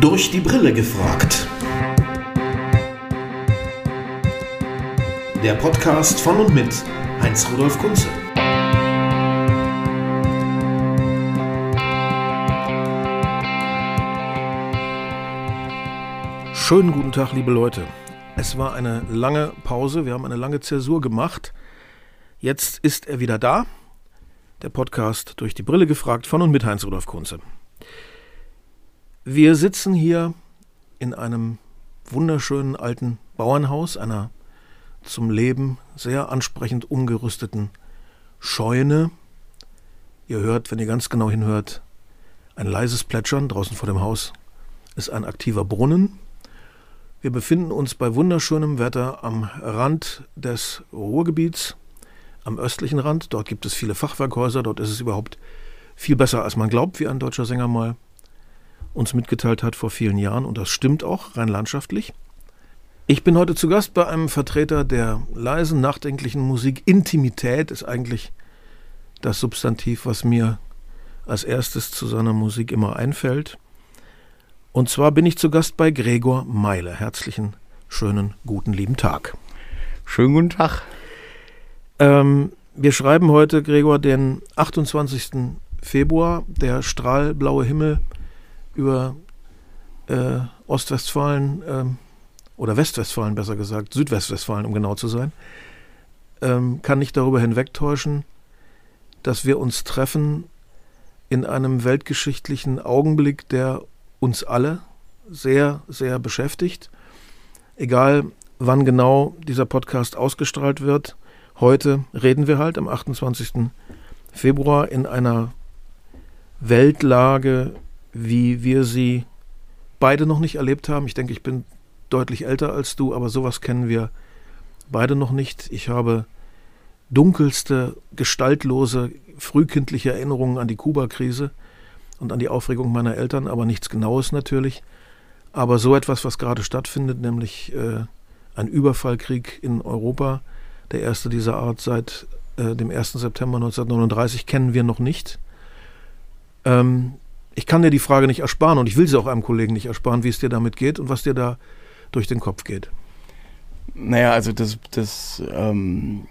Durch die Brille gefragt. Der Podcast von und mit Heinz-Rudolf Kunze. Schönen guten Tag, liebe Leute. Es war eine lange Pause, wir haben eine lange Zäsur gemacht. Jetzt ist er wieder da. Der Podcast durch die Brille gefragt von und mit Heinz-Rudolf Kunze. Wir sitzen hier in einem wunderschönen alten Bauernhaus, einer zum Leben sehr ansprechend umgerüsteten Scheune. Ihr hört, wenn ihr ganz genau hinhört, ein leises Plätschern draußen vor dem Haus ist ein aktiver Brunnen. Wir befinden uns bei wunderschönem Wetter am Rand des Ruhrgebiets, am östlichen Rand. Dort gibt es viele Fachwerkhäuser, dort ist es überhaupt viel besser, als man glaubt, wie ein deutscher Sänger mal uns mitgeteilt hat vor vielen Jahren. Und das stimmt auch rein landschaftlich. Ich bin heute zu Gast bei einem Vertreter der leisen, nachdenklichen Musik. Intimität ist eigentlich das Substantiv, was mir als erstes zu seiner Musik immer einfällt. Und zwar bin ich zu Gast bei Gregor Meile. Herzlichen, schönen, guten, lieben Tag. Schönen guten Tag. Ähm, wir schreiben heute, Gregor, den 28. Februar. Der strahlblaue Himmel über äh, Ostwestfalen äh, oder Westwestfalen besser gesagt, Südwestwestfalen, um genau zu sein, ähm, kann nicht darüber hinwegtäuschen, dass wir uns treffen in einem weltgeschichtlichen Augenblick, der uns alle sehr, sehr beschäftigt. Egal, wann genau dieser Podcast ausgestrahlt wird, heute reden wir halt am 28. Februar in einer Weltlage, wie wir sie beide noch nicht erlebt haben. Ich denke, ich bin deutlich älter als du, aber sowas kennen wir beide noch nicht. Ich habe dunkelste, gestaltlose, frühkindliche Erinnerungen an die Kuba-Krise und an die Aufregung meiner Eltern, aber nichts Genaues natürlich. Aber so etwas, was gerade stattfindet, nämlich äh, ein Überfallkrieg in Europa, der erste dieser Art seit äh, dem 1. September 1939, kennen wir noch nicht. Ähm, ich kann dir die Frage nicht ersparen und ich will sie auch einem Kollegen nicht ersparen, wie es dir damit geht und was dir da durch den Kopf geht. Naja, also das, das, ähm,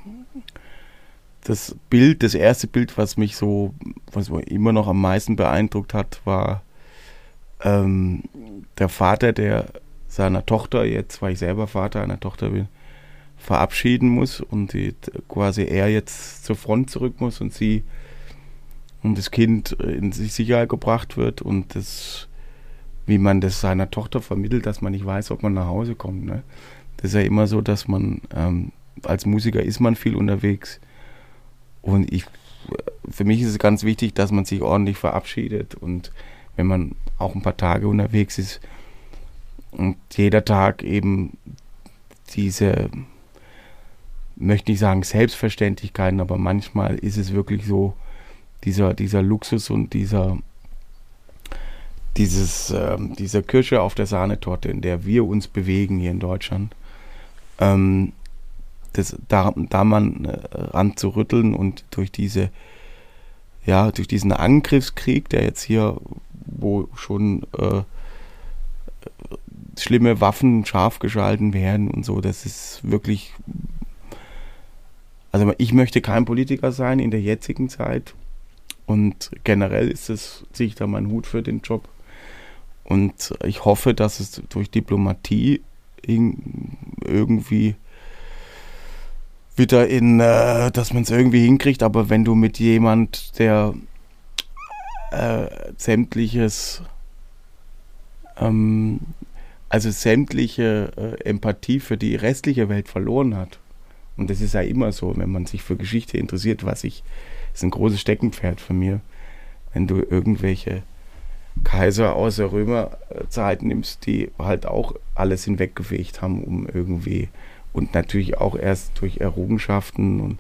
das Bild, das erste Bild, was mich so, was immer noch am meisten beeindruckt hat, war ähm, der Vater, der seiner Tochter, jetzt, weil ich selber Vater einer Tochter bin, verabschieden muss und die, quasi er jetzt zur Front zurück muss und sie und das Kind in Sicherheit gebracht wird und das, wie man das seiner Tochter vermittelt, dass man nicht weiß, ob man nach Hause kommt. Ne? Das ist ja immer so, dass man ähm, als Musiker ist man viel unterwegs und ich, für mich ist es ganz wichtig, dass man sich ordentlich verabschiedet und wenn man auch ein paar Tage unterwegs ist und jeder Tag eben diese, möchte nicht sagen Selbstverständlichkeiten, aber manchmal ist es wirklich so, dieser, dieser Luxus und dieser, dieses, äh, dieser Kirsche auf der Sahnetorte, in der wir uns bewegen hier in Deutschland, ähm, das, da, da man äh, ranzurütteln und durch diese, ja, durch diesen Angriffskrieg, der jetzt hier, wo schon äh, schlimme Waffen scharf geschalten werden und so, das ist wirklich, also ich möchte kein Politiker sein in der jetzigen Zeit, und generell ist es, ziehe ich da meinen Hut für den Job. Und ich hoffe, dass es durch Diplomatie irgendwie wieder in, äh, dass man es irgendwie hinkriegt. Aber wenn du mit jemand, der äh, sämtliches, ähm, also sämtliche äh, Empathie für die restliche Welt verloren hat, und das ist ja immer so, wenn man sich für Geschichte interessiert, was ich ist ein großes Steckenpferd von mir. Wenn du irgendwelche Kaiser aus der Römerzeit nimmst, die halt auch alles hinweggefegt haben, um irgendwie und natürlich auch erst durch Errungenschaften und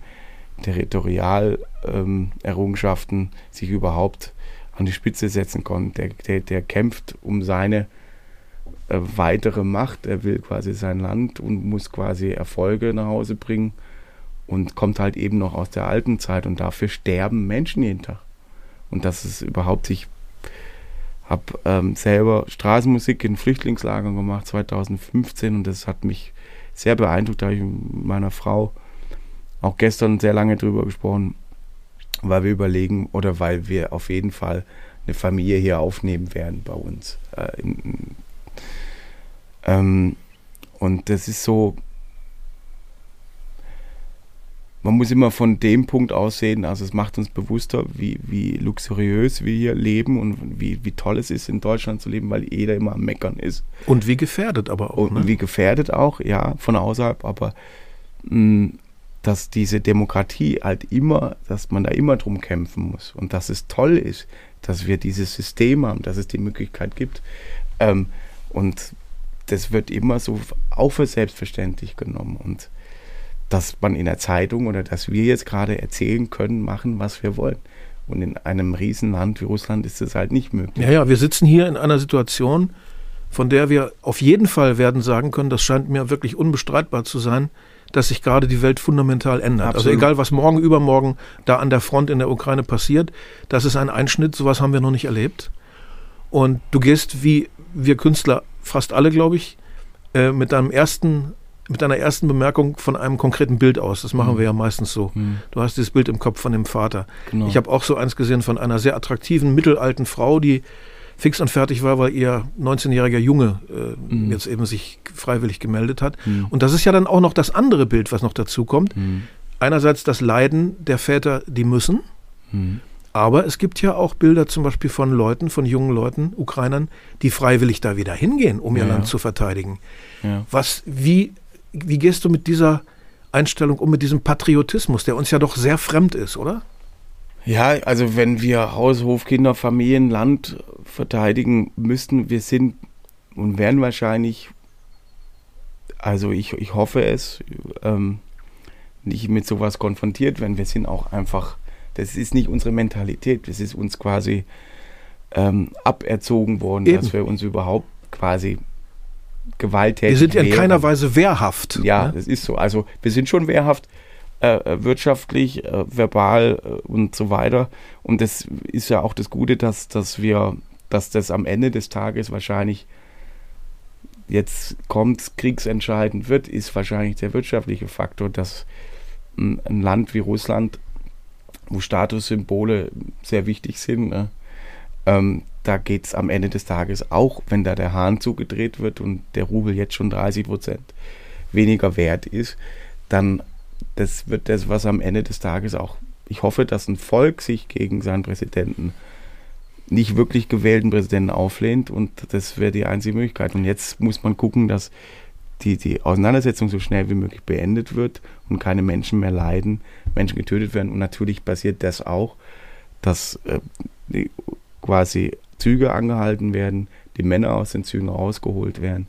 Territorialerrungenschaften ähm, sich überhaupt an die Spitze setzen konnten. Der, der, der kämpft um seine äh, weitere Macht, er will quasi sein Land und muss quasi Erfolge nach Hause bringen und kommt halt eben noch aus der alten Zeit und dafür sterben Menschen jeden Tag. Und dass es überhaupt sich habe ähm, selber Straßenmusik in Flüchtlingslagern gemacht 2015 und das hat mich sehr beeindruckt. Da habe ich mit meiner Frau auch gestern sehr lange drüber gesprochen, weil wir überlegen oder weil wir auf jeden Fall eine Familie hier aufnehmen werden bei uns. Äh, in, ähm, und das ist so, man muss immer von dem Punkt aussehen, also es macht uns bewusster, wie, wie luxuriös wir hier leben und wie, wie toll es ist, in Deutschland zu leben, weil jeder immer am Meckern ist. Und wie gefährdet aber auch. Und ne? wie gefährdet auch, ja, von außerhalb, aber mh, dass diese Demokratie halt immer, dass man da immer drum kämpfen muss und dass es toll ist, dass wir dieses System haben, dass es die Möglichkeit gibt. Ähm, und das wird immer so auch für selbstverständlich genommen. Und dass man in der Zeitung oder dass wir jetzt gerade erzählen können, machen, was wir wollen. Und in einem Riesenland wie Russland ist das halt nicht möglich. Ja, ja, wir sitzen hier in einer Situation, von der wir auf jeden Fall werden sagen können, das scheint mir wirklich unbestreitbar zu sein, dass sich gerade die Welt fundamental ändert. Also Absolut. Also egal, was morgen, übermorgen da an der Front in der Ukraine passiert, das ist ein Einschnitt, sowas haben wir noch nicht erlebt. Und du gehst, wie wir Künstler, fast alle, glaube ich, äh, mit deinem ersten mit einer ersten Bemerkung von einem konkreten Bild aus. Das machen mhm. wir ja meistens so. Mhm. Du hast dieses Bild im Kopf von dem Vater. Genau. Ich habe auch so eins gesehen von einer sehr attraktiven, mittelalten Frau, die fix und fertig war, weil ihr 19-jähriger Junge äh, mhm. jetzt eben sich freiwillig gemeldet hat. Mhm. Und das ist ja dann auch noch das andere Bild, was noch dazu kommt. Mhm. Einerseits das Leiden der Väter, die müssen. Mhm. Aber es gibt ja auch Bilder zum Beispiel von Leuten, von jungen Leuten, Ukrainern, die freiwillig da wieder hingehen, um ihr ja, Land zu verteidigen. Ja. Was, wie, wie gehst du mit dieser Einstellung um, mit diesem Patriotismus, der uns ja doch sehr fremd ist, oder? Ja, also wenn wir Haus, Hof, Kinder, Familien, Land verteidigen müssten, wir sind und werden wahrscheinlich, also ich, ich hoffe es, ähm, nicht mit sowas konfrontiert werden. Wir sind auch einfach, das ist nicht unsere Mentalität, das ist uns quasi ähm, aberzogen worden, Eben. dass wir uns überhaupt quasi gewalttätig Wir sind ja in keiner Weise wehrhaft. Ja, ne? das ist so. Also wir sind schon wehrhaft, äh, äh, wirtschaftlich, äh, verbal äh, und so weiter. Und das ist ja auch das Gute, dass, dass wir, dass das am Ende des Tages wahrscheinlich jetzt kommt, kriegsentscheidend wird, ist wahrscheinlich der wirtschaftliche Faktor, dass ein, ein Land wie Russland, wo Statussymbole sehr wichtig sind, ne, ähm, da geht es am Ende des Tages auch, wenn da der Hahn zugedreht wird und der Rubel jetzt schon 30 Prozent weniger wert ist, dann das wird das, was am Ende des Tages auch, ich hoffe, dass ein Volk sich gegen seinen Präsidenten, nicht wirklich gewählten Präsidenten auflehnt und das wäre die einzige Möglichkeit. Und jetzt muss man gucken, dass die, die Auseinandersetzung so schnell wie möglich beendet wird und keine Menschen mehr leiden, Menschen getötet werden. Und natürlich passiert das auch, dass äh, quasi Züge angehalten werden, die Männer aus den Zügen rausgeholt werden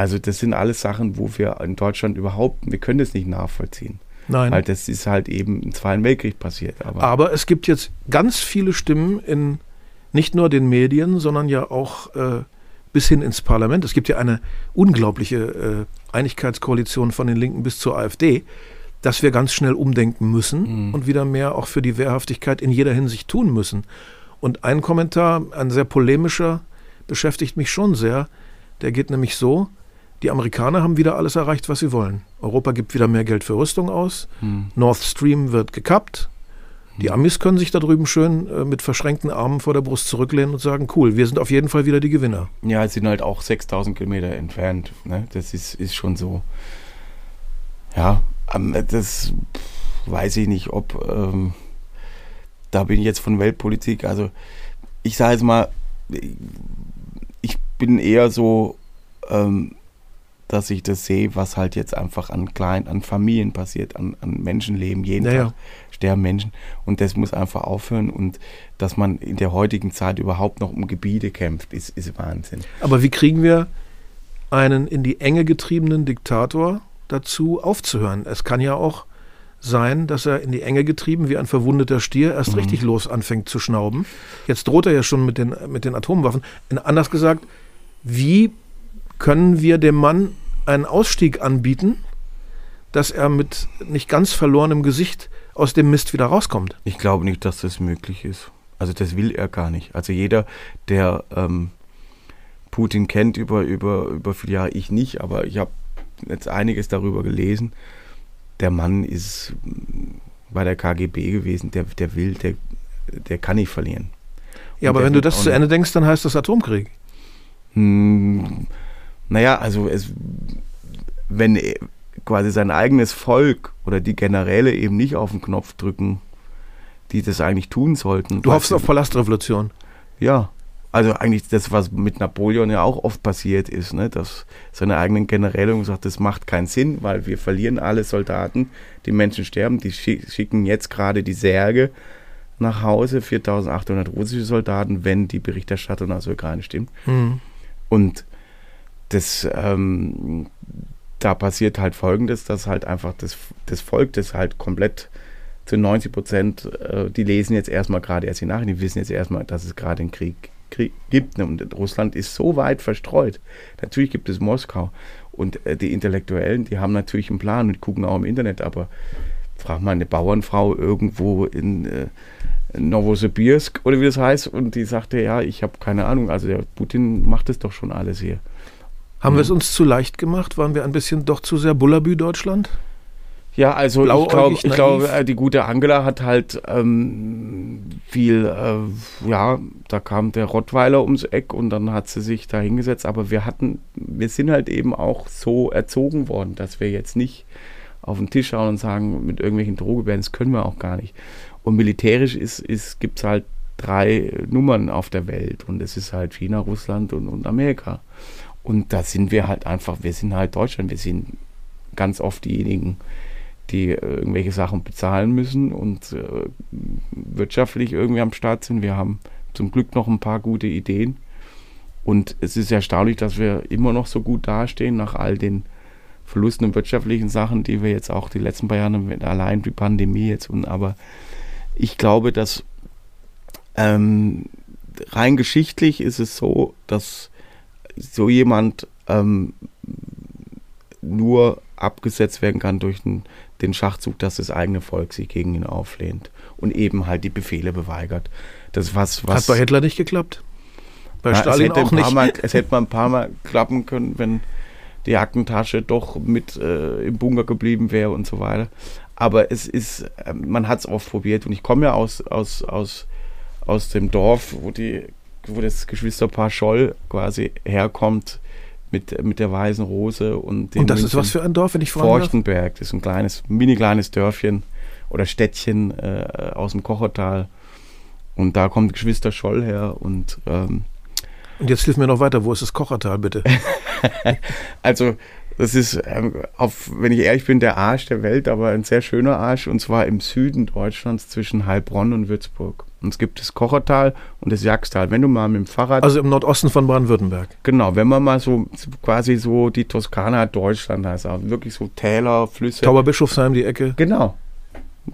also das sind alles Sachen, wo wir in Deutschland überhaupt, wir können das nicht nachvollziehen. Nein. Weil das ist halt eben im Zweiten Weltkrieg passiert. Aber, aber es gibt jetzt ganz viele Stimmen in nicht nur den Medien, sondern ja auch äh, bis hin ins Parlament. Es gibt ja eine unglaubliche äh, Einigkeitskoalition von den Linken bis zur AfD, dass wir ganz schnell umdenken müssen mhm. und wieder mehr auch für die Wehrhaftigkeit in jeder Hinsicht tun müssen. Und ein Kommentar, ein sehr polemischer, beschäftigt mich schon sehr. Der geht nämlich so, die Amerikaner haben wieder alles erreicht, was sie wollen. Europa gibt wieder mehr Geld für Rüstung aus. Hm. Nord Stream wird gekappt. Die hm. Amis können sich da drüben schön äh, mit verschränkten Armen vor der Brust zurücklehnen und sagen, cool, wir sind auf jeden Fall wieder die Gewinner. Ja, es sind halt auch 6000 Kilometer entfernt. Ne? Das ist, ist schon so. Ja, ähm, das weiß ich nicht, ob ähm, da bin ich jetzt von Weltpolitik. Also ich sage jetzt mal, ich bin eher so ähm, dass ich das sehe, was halt jetzt einfach an kleinen, an Familien passiert, an, an Menschenleben. Jeden ja, Tag ja. sterben Menschen und das muss einfach aufhören und dass man in der heutigen Zeit überhaupt noch um Gebiete kämpft, ist, ist Wahnsinn. Aber wie kriegen wir einen in die Enge getriebenen Diktator dazu aufzuhören? Es kann ja auch sein, dass er in die Enge getrieben wie ein verwundeter Stier erst mhm. richtig los anfängt zu schnauben. Jetzt droht er ja schon mit den, mit den Atomwaffen. Anders gesagt, wie können wir dem Mann einen Ausstieg anbieten, dass er mit nicht ganz verlorenem Gesicht aus dem Mist wieder rauskommt? Ich glaube nicht, dass das möglich ist. Also das will er gar nicht. Also jeder, der ähm, Putin kennt über, über, über viele Jahre, ich nicht, aber ich habe jetzt einiges darüber gelesen. Der Mann ist bei der KGB gewesen, der, der will, der, der kann nicht verlieren. Ja, Und aber wenn du das zu Ende denkst, dann heißt das Atomkrieg. Hm, naja, also es, wenn quasi sein eigenes Volk oder die Generäle eben nicht auf den Knopf drücken, die das eigentlich tun sollten. Du hoffst auf Palastrevolution. Ja, also eigentlich das, was mit Napoleon ja auch oft passiert ist, ne? dass seine eigenen Generäle gesagt, das macht keinen Sinn, weil wir verlieren alle Soldaten, die Menschen sterben, die schi- schicken jetzt gerade die Särge nach Hause, 4800 russische Soldaten, wenn die Berichterstattung aus der Ukraine stimmt. Mhm. Und das, ähm, da passiert halt Folgendes, dass halt einfach das, das Volk, das halt komplett zu 90 Prozent, äh, die lesen jetzt erstmal gerade erst die Nachrichten, die wissen jetzt erstmal, dass es gerade einen Krieg, Krieg gibt. Und Russland ist so weit verstreut. Natürlich gibt es Moskau. Und äh, die Intellektuellen, die haben natürlich einen Plan und gucken auch im Internet, aber frag mal eine Bauernfrau irgendwo in äh, Novosibirsk oder wie das heißt und die sagte, ja, ich habe keine Ahnung, also der Putin macht das doch schon alles hier. Haben Mhm. wir es uns zu leicht gemacht? Waren wir ein bisschen doch zu sehr Bullabü Deutschland? Ja, also ich glaube, glaube, äh, die gute Angela hat halt ähm, viel, äh, ja, da kam der Rottweiler ums Eck und dann hat sie sich da hingesetzt, aber wir hatten, wir sind halt eben auch so erzogen worden, dass wir jetzt nicht auf den Tisch schauen und sagen, mit irgendwelchen Drohgebärden, das können wir auch gar nicht. Und militärisch ist, ist, gibt es halt drei Nummern auf der Welt und es ist halt China, Russland und, und Amerika. Und da sind wir halt einfach, wir sind halt Deutschland, wir sind ganz oft diejenigen, die äh, irgendwelche Sachen bezahlen müssen und äh, wirtschaftlich irgendwie am Start sind. Wir haben zum Glück noch ein paar gute Ideen. Und es ist erstaunlich, dass wir immer noch so gut dastehen nach all den Verlusten und wirtschaftlichen Sachen, die wir jetzt auch die letzten paar Jahre, mit- allein die Pandemie jetzt und aber ich glaube, dass ähm, rein geschichtlich ist es so, dass so jemand ähm, nur abgesetzt werden kann durch den, den Schachzug, dass das eigene Volk sich gegen ihn auflehnt und eben halt die Befehle beweigert. Das was was Hat bei Hitler nicht geklappt? Bei ja, Stalin es hätte auch ein paar nicht. Mal, es hätte mal ein paar Mal klappen können, wenn die Aktentasche doch mit äh, im Bunker geblieben wäre und so weiter. Aber es ist, äh, man hat es oft probiert und ich komme ja aus, aus, aus, aus dem Dorf, wo, die, wo das Geschwisterpaar Scholl quasi herkommt mit, mit der weißen Rose und den Und das ist München- was für ein Dorf, wenn ich fragen? Forchtenberg, das ist ein kleines, mini kleines Dörfchen oder Städtchen äh, aus dem Kochertal. Und da kommt Geschwister Scholl her und ähm, Und jetzt hilf mir noch weiter, wo ist das Kochertal bitte? also das ist, ähm, auf, wenn ich ehrlich bin, der Arsch der Welt, aber ein sehr schöner Arsch und zwar im Süden Deutschlands zwischen Heilbronn und Würzburg. Und es gibt das Kochertal und das Jagstal. Wenn du mal mit dem Fahrrad, Also im Nordosten von Baden-Württemberg. genau, wenn man mal so quasi so die Toskana Deutschland heißt, also wirklich so Täler, Flüsse. Tauberbischofsheim, die Ecke, Genau,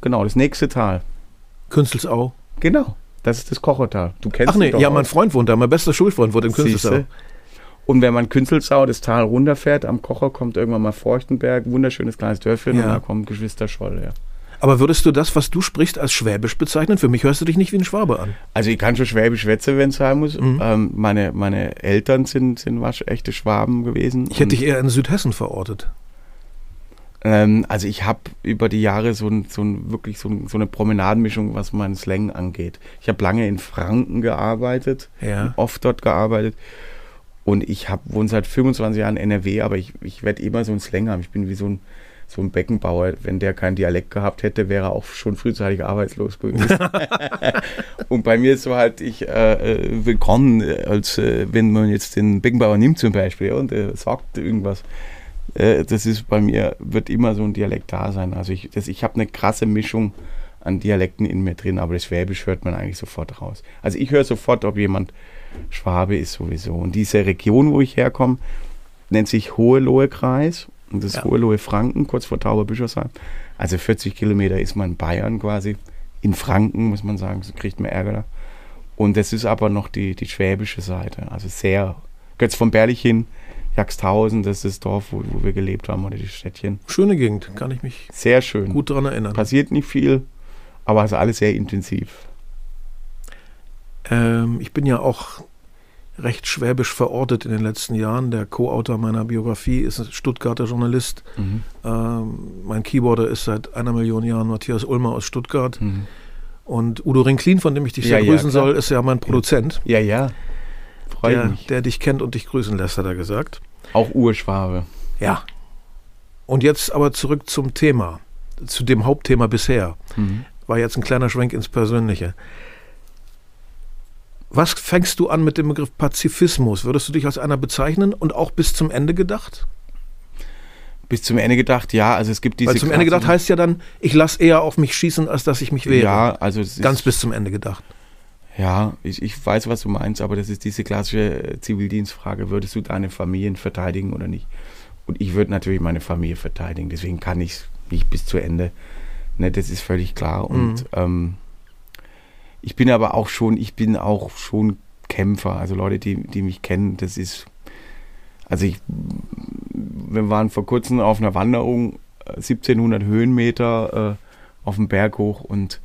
genau, das nächste Tal. Künzelsau. Genau, das ist das Kochertal. Du kennst Ach nee, ja, auch. mein Freund wohnt da, mein bester Schulfreund wohnt in Künzelsau. Und wenn man Künzelsau das Tal runterfährt, am Kocher kommt irgendwann mal Forchtenberg, wunderschönes kleines Dörfchen Ja. und da kommt Geschwister Scholl her. Aber würdest du das, was du sprichst, als Schwäbisch bezeichnen? Für mich hörst du dich nicht wie ein Schwabe an. Also ich kann schon Schwäbisch schwätzen, wenn es sein muss. Mhm. Ähm, meine, meine Eltern sind, sind waschechte Schwaben gewesen. Ich hätte dich eher in Südhessen verortet. ähm, also ich habe über die Jahre so, ein, so ein, wirklich so, ein, so eine Promenadenmischung, was meinen Slang angeht. Ich habe lange in Franken gearbeitet, Ja. oft dort gearbeitet. Und ich hab, wohne seit 25 Jahren in NRW, aber ich, ich werde immer so einen Slang haben. Ich bin wie so ein, so ein Beckenbauer. Wenn der keinen Dialekt gehabt hätte, wäre er auch schon frühzeitig arbeitslos gewesen. und bei mir ist so halt, ich äh, äh, willkommen, äh, als äh, wenn man jetzt den Beckenbauer nimmt zum Beispiel und er sagt irgendwas. Äh, das ist bei mir, wird immer so ein Dialekt da sein. Also ich, das- ich habe eine krasse Mischung an Dialekten in mir drin, aber das Schwäbisch hört man eigentlich sofort raus. Also ich höre sofort, ob jemand Schwabe ist sowieso. Und diese Region, wo ich herkomme, nennt sich Hohelohe-Kreis. Und das ist Ja. Hohelohe-Franken, kurz vor Tauberbischofsheim. Also 40 Kilometer ist man in Bayern quasi. In Franken, muss man sagen, so kriegt man Ärger da. Und das ist aber noch die, die schwäbische Seite. Also sehr, Götz von Berlich hin, Jagsthausen, das ist das Dorf, wo, wo wir gelebt haben, oder die Städtchen. Schöne Gegend, kann ich mich Sehr schön. gut daran erinnern. Passiert nicht viel, aber es ist alles sehr intensiv. Ähm, ich bin ja auch recht schwäbisch verortet in den letzten Jahren. Der Co-Autor meiner Biografie ist ein Stuttgarter Journalist. Mhm. Ähm, mein Keyboarder ist seit einer Million Jahren Matthias Ulmer aus Stuttgart. Mhm. Und Udo Rinklin, von dem ich dich Ja, sehr ja, grüßen klar. soll, ist ja mein Produzent, Ja, ja. Freut der, mich. der dich kennt und dich grüßen lässt, hat er gesagt. Auch Urschwabe. Ja. Und jetzt aber zurück zum Thema, zu dem Hauptthema bisher. Mhm. War jetzt ein kleiner Schwenk ins Persönliche. Was fängst du an mit dem Begriff Pazifismus? Würdest du dich als einer bezeichnen und auch bis zum Ende gedacht? Bis zum Ende gedacht, ja, also es gibt diese. Weil zum Ende gedacht heißt ja dann, ich lasse eher auf mich schießen, als dass ich mich wehre. Ja, also es Ganz bis zum Ende gedacht. Ja, ich, ich weiß, was du meinst, aber das ist diese klassische äh, Zivildienstfrage. Würdest du deine Familien verteidigen oder nicht? Und ich würde natürlich meine Familie verteidigen, deswegen kann ich es nicht bis zu Ende. Ne, das ist völlig klar. Und Mhm. ähm, ich bin aber auch schon, ich bin auch schon Kämpfer. Also Leute, die, die mich kennen, das ist. Also ich, wir waren vor kurzem auf einer Wanderung, äh, 1700 Höhenmeter äh, auf dem Berg hoch und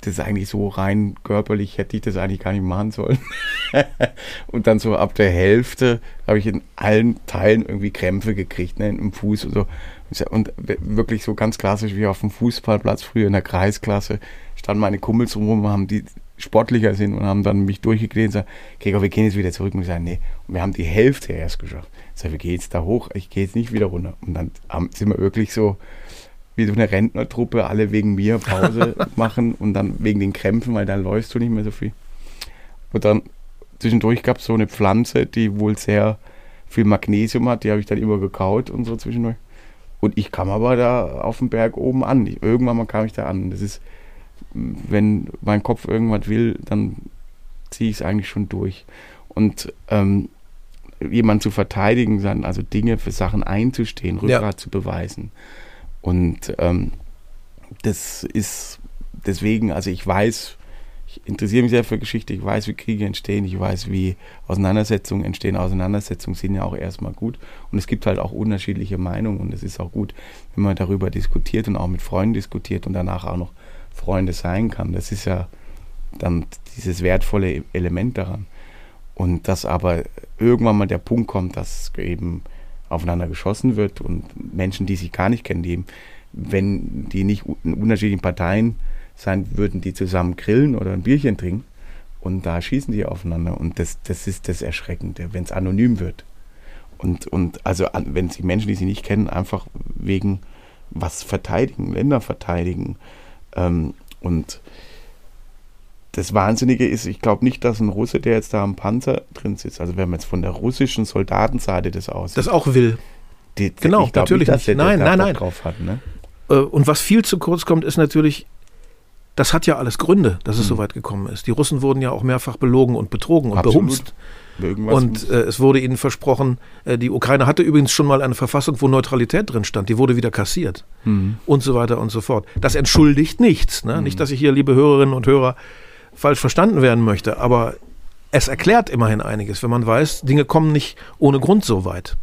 das ist eigentlich so rein körperlich hätte ich das eigentlich gar nicht machen sollen. und dann so ab der Hälfte habe ich in allen Teilen irgendwie Krämpfe gekriegt, ne, im Fuß und so. Und wirklich so ganz klassisch wie auf dem Fußballplatz früher in der Kreisklasse standen meine Kumpels rum, haben die sportlicher sind und haben dann mich durchgeklebt und gesagt, Gregor, wir gehen jetzt wieder zurück. Und ich sage, nee. Und wir haben die Hälfte erst geschafft. Ich sage, wir gehen jetzt da hoch, ich gehe jetzt nicht wieder runter. Und dann sind wir wirklich so wie so eine Rentnertruppe, alle wegen mir Pause machen und dann wegen den Krämpfen, weil dann läufst du nicht mehr so viel. Und dann zwischendurch gab es so eine Pflanze, die wohl sehr viel Magnesium hat, die habe ich dann immer gekaut und so zwischendurch. Und ich kam aber da auf dem Berg oben an. Irgendwann mal kam ich da an. Das ist, wenn mein Kopf irgendwas will, dann ziehe ich es eigentlich schon durch. Und ähm, jemanden zu verteidigen, also Dinge für Sachen einzustehen, Ja. Rückgrat zu beweisen. Und ähm, das ist deswegen, also ich weiß, ich interessiere mich sehr für Geschichte, ich weiß, wie Kriege entstehen, ich weiß, wie Auseinandersetzungen entstehen. Auseinandersetzungen sind ja auch erstmal gut. Und es gibt halt auch unterschiedliche Meinungen und es ist auch gut, wenn man darüber diskutiert und auch mit Freunden diskutiert und danach auch noch Freunde sein kann. Das ist ja dann dieses wertvolle Element daran. Und dass aber irgendwann mal der Punkt kommt, dass eben aufeinander geschossen wird und Menschen, die sich gar nicht kennen, die eben, wenn die nicht in unterschiedlichen Parteien sein würden, die zusammen grillen oder ein Bierchen trinken und da schießen die aufeinander und das, das ist das Erschreckende, wenn es anonym wird. Und, und also wenn sie Menschen, die sie nicht kennen, einfach wegen was verteidigen, Länder verteidigen. Ähm, und das Wahnsinnige ist, ich glaube nicht, dass ein Russe, der jetzt da am Panzer drin sitzt, also wenn man jetzt von der russischen Soldatenseite das aussieht, Das auch will. die, genau, natürlich nicht, dass der. Nein, der nein, nein. drauf hat. Ne? Äh, Und was viel zu kurz kommt, ist natürlich, das hat ja alles Gründe, dass es Mhm. so weit gekommen ist. Die Russen wurden ja auch mehrfach belogen und betrogen und Absolut. behumst. Irgendwas Und äh, es wurde ihnen versprochen, äh, die Ukraine hatte übrigens schon mal eine Verfassung, wo Neutralität drin stand. Die wurde wieder kassiert. Mhm. Und so weiter und so fort. Das entschuldigt nichts. Ne? Nicht, dass ich hier, liebe Hörerinnen und Hörer, falsch verstanden werden möchte. Aber es erklärt immerhin einiges, wenn man weiß, Dinge kommen nicht ohne Grund so weit.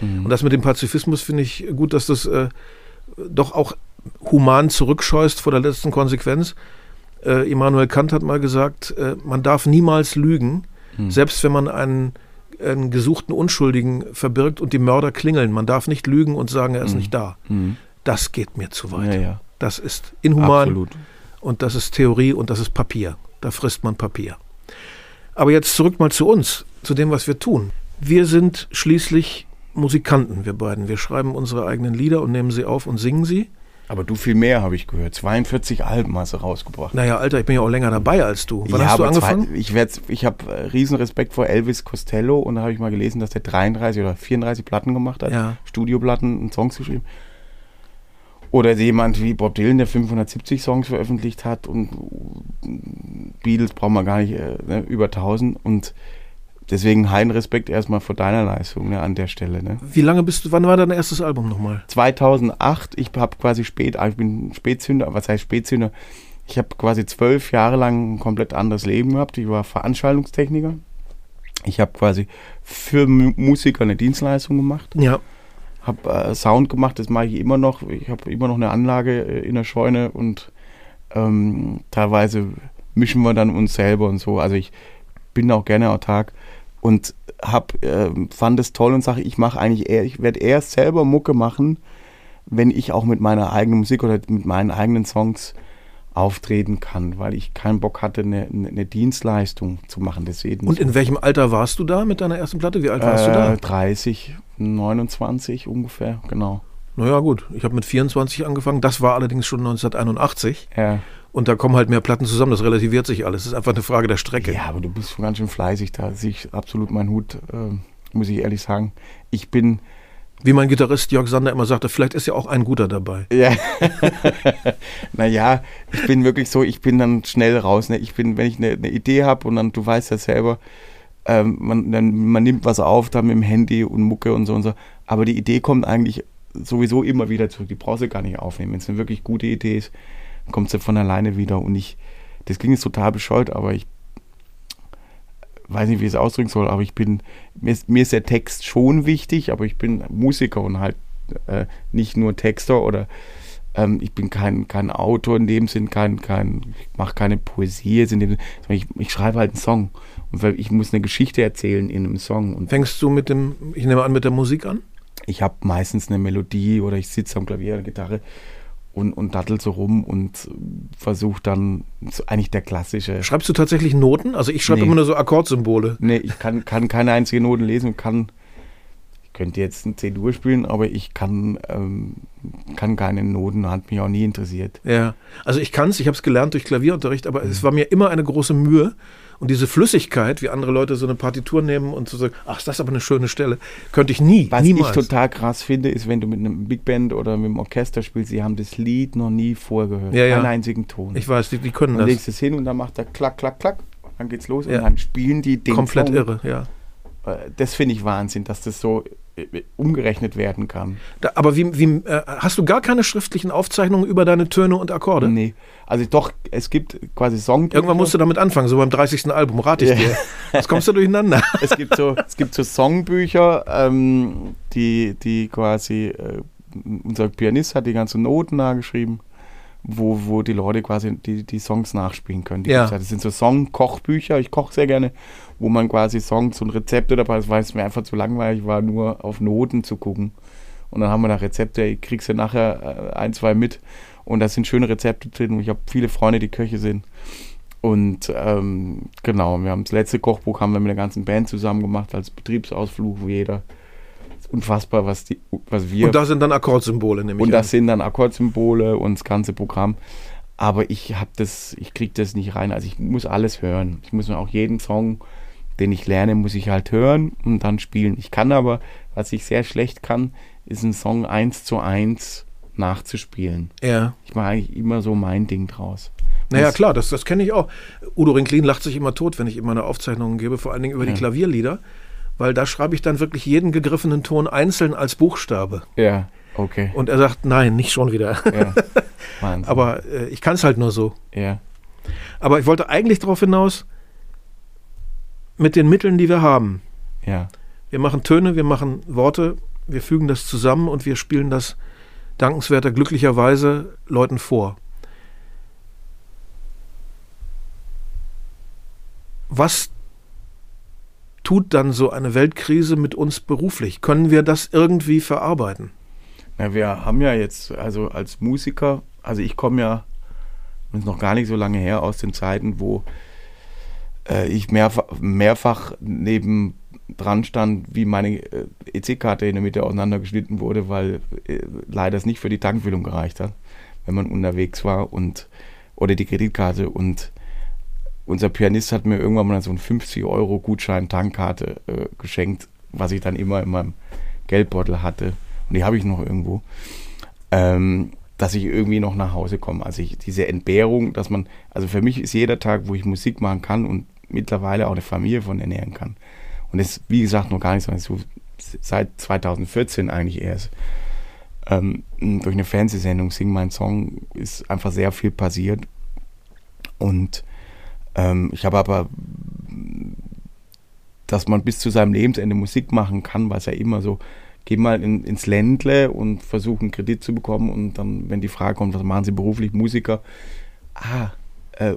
Mhm. Und das mit dem Pazifismus finde ich gut, dass das äh, doch auch human zurückscheust vor der letzten Konsequenz. Äh, Immanuel Kant hat mal gesagt, äh, man darf niemals lügen, Mhm. selbst wenn man einen, einen gesuchten Unschuldigen verbirgt und die Mörder klingeln. Man darf nicht lügen und sagen, er ist Mhm. nicht da. Mhm. Das geht mir zu weit. Ja, ja, Das ist inhuman absolut. und das ist Theorie und das ist Papier. Da frisst man Papier. Aber jetzt zurück mal zu uns, zu dem, was wir tun. Wir sind schließlich Musikanten, wir beiden. Wir schreiben unsere eigenen Lieder und nehmen sie auf und singen sie. Aber du viel mehr, habe ich gehört. 42 Alben hast du rausgebracht. Naja, Alter, ich bin ja auch länger dabei als du. Wann ja, hast du angefangen? Zwei, ich ich habe äh, riesen Respekt vor Elvis Costello und da habe ich mal gelesen, dass der 33 oder 34 Platten gemacht hat. Ja. Studioplatten und Songs geschrieben. Oder jemand wie Bob Dylan, der 570 Songs veröffentlicht hat und Beatles brauchen wir gar nicht, äh, ne, über 1000 und deswegen heiden Respekt erstmal vor deiner Leistung ne, an der Stelle. Ne. Wie lange bist du, wann war dein erstes Album nochmal? 2008, ich habe quasi spät, ah, ich bin Spätzünder, was heißt Spätzünder? Ich habe quasi zwölf Jahre lang ein komplett anderes Leben gehabt. Ich war Veranstaltungstechniker. Ich habe quasi für Mu- Musiker eine Dienstleistung gemacht, Ja. Habe äh, Sound gemacht, das mache ich immer noch. Ich habe immer noch eine Anlage äh, in der Scheune und ähm, teilweise mischen wir dann uns selber und so. Also ich bin auch gerne autark und hab, äh, fand es toll und sage, ich mache eigentlich eher, ich werde eher selber Mucke machen, wenn ich auch mit meiner eigenen Musik oder mit meinen eigenen Songs auftreten kann, weil ich keinen Bock hatte, eine, eine Dienstleistung zu machen. Deswegen Und in welchem Alter warst du da mit deiner ersten Platte? Wie alt warst äh, du da? 30, 29 ungefähr, genau. Naja, gut. Ich habe mit 24 angefangen. Das war allerdings schon 1981. Ja. Und da kommen halt mehr Platten zusammen. Das relativiert sich alles. Das ist einfach eine Frage der Strecke. ja, aber du bist schon ganz schön fleißig. Da sehe ich absolut meinen Hut, äh, muss ich ehrlich sagen. Ich bin, Wie mein Gitarrist Jörg Sander immer sagte, vielleicht ist ja auch ein guter dabei. ja, naja, ich bin wirklich so, ich bin dann schnell raus. Ne? Ich bin, wenn ich eine, eine Idee habe und dann, du weißt ja selber, ähm, man, dann, man nimmt was auf, dann mit dem Handy und Mucke und so und so. Aber die Idee kommt eigentlich sowieso immer wieder zurück. Die brauchst du gar nicht aufnehmen. Wenn es eine wirklich gute Idee ist, kommt sie von alleine wieder. Und ich, das klingt jetzt total bescheuert, aber ich weiß nicht, wie ich es ausdrücken soll, aber ich bin, mir ist, mir ist der Text schon wichtig, aber ich bin Musiker und halt äh, nicht nur Texter oder ähm, ich bin kein, kein Autor in dem Sinn, kein, kein, ich mache keine Poesie jetzt in dem Sinn, ich, ich schreibe halt einen Song. Und ich muss eine Geschichte erzählen in einem Song. Und Fängst du mit dem, ich nehme an, mit der Musik an? ich habe meistens eine Melodie oder ich sitze am Klavier oder Gitarre und, und dattel so rum und versuche dann so eigentlich der klassische. Schreibst du tatsächlich Noten? Also ich schreibe Nee. immer nur so Akkordsymbole. Nee, ich kann, kann keine einzige Note lesen und kann, ich könnte jetzt ein C-Dur spielen, aber ich kann, ähm, kann keine Noten, hat mich auch nie interessiert. Ja, also ich kann es, ich habe es gelernt durch Klavierunterricht, aber Mhm. es war mir immer eine große Mühe. Und diese Flüssigkeit, wie andere Leute so eine Partitur nehmen und so sagen, ach, ist das aber eine schöne Stelle, könnte ich nie, Was niemals. ich total krass finde, ist, wenn du mit einem Big Band oder mit einem Orchester spielst, sie haben das Lied noch nie vorgehört. Ja, ja. Keinen einzigen Ton. ich weiß, die, die können dann das. legst du es hin und dann macht er klack, klack, klack. Dann geht's los Ja. und dann spielen die den Komplett Song. irre, ja. Äh, Das finde ich Wahnsinn, dass das so umgerechnet werden kann. Da, aber wie, wie äh, hast du gar keine schriftlichen Aufzeichnungen über deine Töne und Akkorde? Nee. Also doch, es gibt quasi Song. Irgendwann musst du damit anfangen, so beim 30. Album, rate ich Ja. dir. Jetzt kommst du durcheinander. es gibt so, es gibt so Songbücher, ähm, die, die quasi, äh, unser Pianist hat die ganzen Noten nachgeschrieben, wo, wo die Leute quasi die, die Songs nachspielen können. Die Ja. Das sind so Song-Kochbücher, ich koche sehr gerne, wo man quasi Songs und Rezepte dabei ist, weil es mir einfach zu langweilig war, nur auf Noten zu gucken. Und dann haben wir da Rezepte, ich kriegst du nachher äh, ein, zwei mit. Und da sind schöne Rezepte drin. Und ich habe viele Freunde, die Köche sind. Und ähm, genau, wir haben das letzte Kochbuch haben wir mit der ganzen Band zusammen gemacht als Betriebsausflug, wo jeder ist unfassbar, was die, was wir Und da sind dann Akkordsymbole, nämlich. und das sind dann Akkordsymbole und das ganze Programm. Aber ich habe das, ich kriege das nicht rein. Also ich muss alles hören. Ich muss mir auch jeden Song, den ich lerne, muss ich halt hören und dann spielen. Ich kann aber, was ich sehr schlecht kann, ist einen Song eins zu eins nachzuspielen. Ja. Ich mache eigentlich immer so mein Ding draus. Naja, Das- klar, das, das kenne ich auch. Udo Rinklin lacht sich immer tot, wenn ich ihm meine Aufzeichnungen gebe, vor allen Dingen über die Ja. Klavierlieder, weil da schreibe ich dann wirklich jeden gegriffenen Ton einzeln als Buchstabe. Ja, okay. Und er sagt, nein, nicht schon wieder. Ja. Wahnsinn. Aber äh, ich kann es halt nur so. ja. Aber ich wollte eigentlich darauf hinaus, mit den Mitteln, die wir haben. Ja. Wir machen Töne, wir machen Worte, wir fügen das zusammen und wir spielen das dankenswerter glücklicherweise Leuten vor. Was tut dann so eine Weltkrise mit uns beruflich? Können wir das irgendwie verarbeiten? Na, wir haben ja jetzt, also als Musiker, also ich komme ja, ist noch gar nicht so lange her, aus den Zeiten, wo äh, ich mehrfach, mehrfach neben dran stand, wie meine äh, EC-Karte in der Mitte auseinandergeschnitten wurde, weil äh, leider es nicht für die Tankfüllung gereicht hat, wenn man unterwegs war und oder die Kreditkarte. Und unser Pianist hat mir irgendwann mal so einen 50 Euro Gutschein Tankkarte äh, geschenkt, was ich dann immer in meinem Geldbeutel hatte. Und die habe ich noch irgendwo, ähm, dass ich irgendwie noch nach Hause komme. Also ich, diese Entbehrung, dass man, also für mich ist jeder Tag, wo ich Musik machen kann und mittlerweile auch eine Familie von ernähren kann. Und das, wie gesagt, noch gar nicht so, seit 2014 eigentlich erst. Ähm, durch eine Fernsehsendung Sing mein Song ist einfach sehr viel passiert. Und ähm, ich habe aber, dass man bis zu seinem Lebensende Musik machen kann, was ja immer so, geh mal in, ins Ländle und versuch einen Kredit zu bekommen und dann, wenn die Frage kommt, was machen Sie beruflich, Musiker, ah,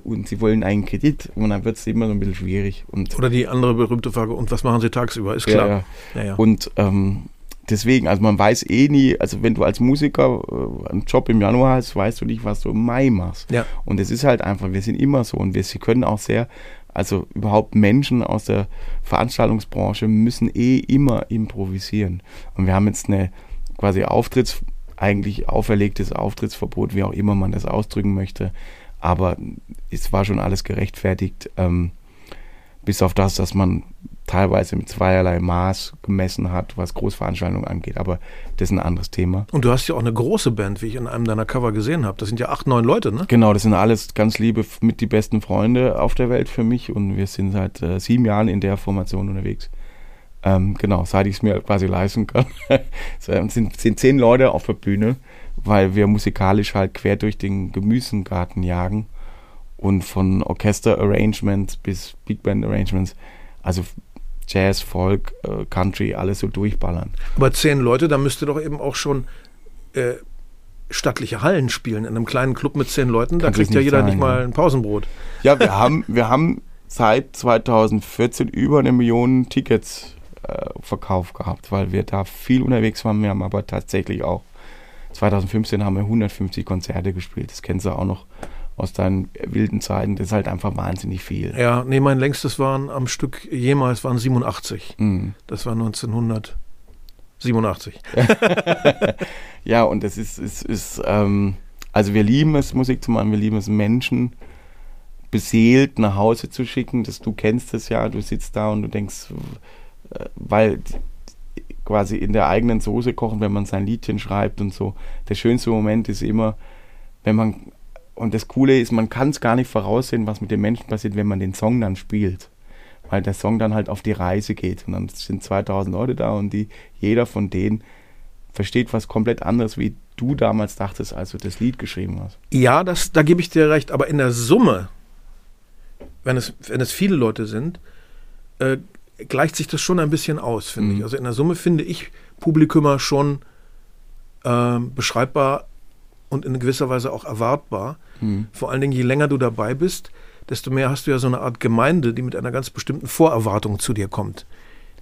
und sie wollen einen Kredit und dann wird es immer so ein bisschen schwierig. Und, Oder die andere berühmte Frage, und was machen sie tagsüber? Ist klar. Ja, Ja, ja. Und ähm, deswegen, also man weiß eh nie, also wenn du als Musiker äh, einen Job im Januar hast, weißt du nicht, was du im Mai machst. Ja. Und es ist halt einfach, wir sind immer so und wir sie können auch sehr, also überhaupt Menschen aus der Veranstaltungsbranche müssen eh immer improvisieren. Und wir haben jetzt eine quasi Auftritts, eigentlich auferlegtes Auftrittsverbot, wie auch immer man das ausdrücken möchte. Aber es war schon alles gerechtfertigt, ähm, bis auf das, dass man teilweise mit zweierlei Maß gemessen hat, was Großveranstaltungen angeht. Aber das ist ein anderes Thema. Und du hast ja auch eine große Band, wie ich in einem deiner Cover gesehen habe. Das sind ja acht, neun Leute, ne? Genau, das sind alles ganz liebe, mit die besten Freunde auf der Welt für mich und wir sind seit äh, sieben Jahren in der Formation unterwegs. Ähm, genau, seit ich es mir quasi leisten kann. und sind, sind zehn Leute auf der Bühne, weil wir musikalisch halt quer durch den Gemüsengarten jagen und von Orchester-Arrangements bis Big Band-Arrangements, also Jazz, Folk, äh, Country, alles so durchballern. Aber zehn Leute, da müsste doch eben auch schon äh, stattliche Hallen spielen. In einem kleinen Club mit zehn Leuten, da Kann kriegt es ja jeder sein, nicht mal ja. ein Pausenbrot. Ja, wir haben, wir haben seit 2014 über eine Million Tickets äh, verkauft gehabt, weil wir da viel unterwegs waren. Wir haben aber tatsächlich auch 2015 haben wir 150 Konzerte gespielt. Das kennst du auch noch aus deinen wilden Zeiten. Das ist halt einfach wahnsinnig viel. Ja, nee, mein längstes waren am Stück jemals waren 87. Mhm. Das war 1987. Ja, und das ist, ist, ist ähm, also wir lieben es, Musik zu machen, wir lieben es, Menschen beseelt nach Hause zu schicken. Das, du kennst es ja, du sitzt da und du denkst, äh, weil quasi in der eigenen Soße kochen, wenn man sein Liedchen schreibt und so. Der schönste Moment ist immer, wenn man, und das Coole ist, man kann es gar nicht voraussehen, was mit den Menschen passiert, wenn man den Song dann spielt. Weil der Song dann halt auf die Reise geht. Und dann sind 2000 Leute da und die, jeder von denen versteht was komplett anderes, wie du damals dachtest, als du das Lied geschrieben hast. Ja, das, da gebe ich dir recht, aber in der Summe, wenn es, wenn es viele Leute sind, äh, gleicht sich das schon ein bisschen aus, finde Mhm. ich. Also in der Summe finde ich Publikumer schon ähm, beschreibbar und in gewisser Weise auch erwartbar. Vor allen Dingen, je länger du dabei bist, desto mehr hast du ja so eine Art Gemeinde, die mit einer ganz bestimmten Vorerwartung zu dir kommt.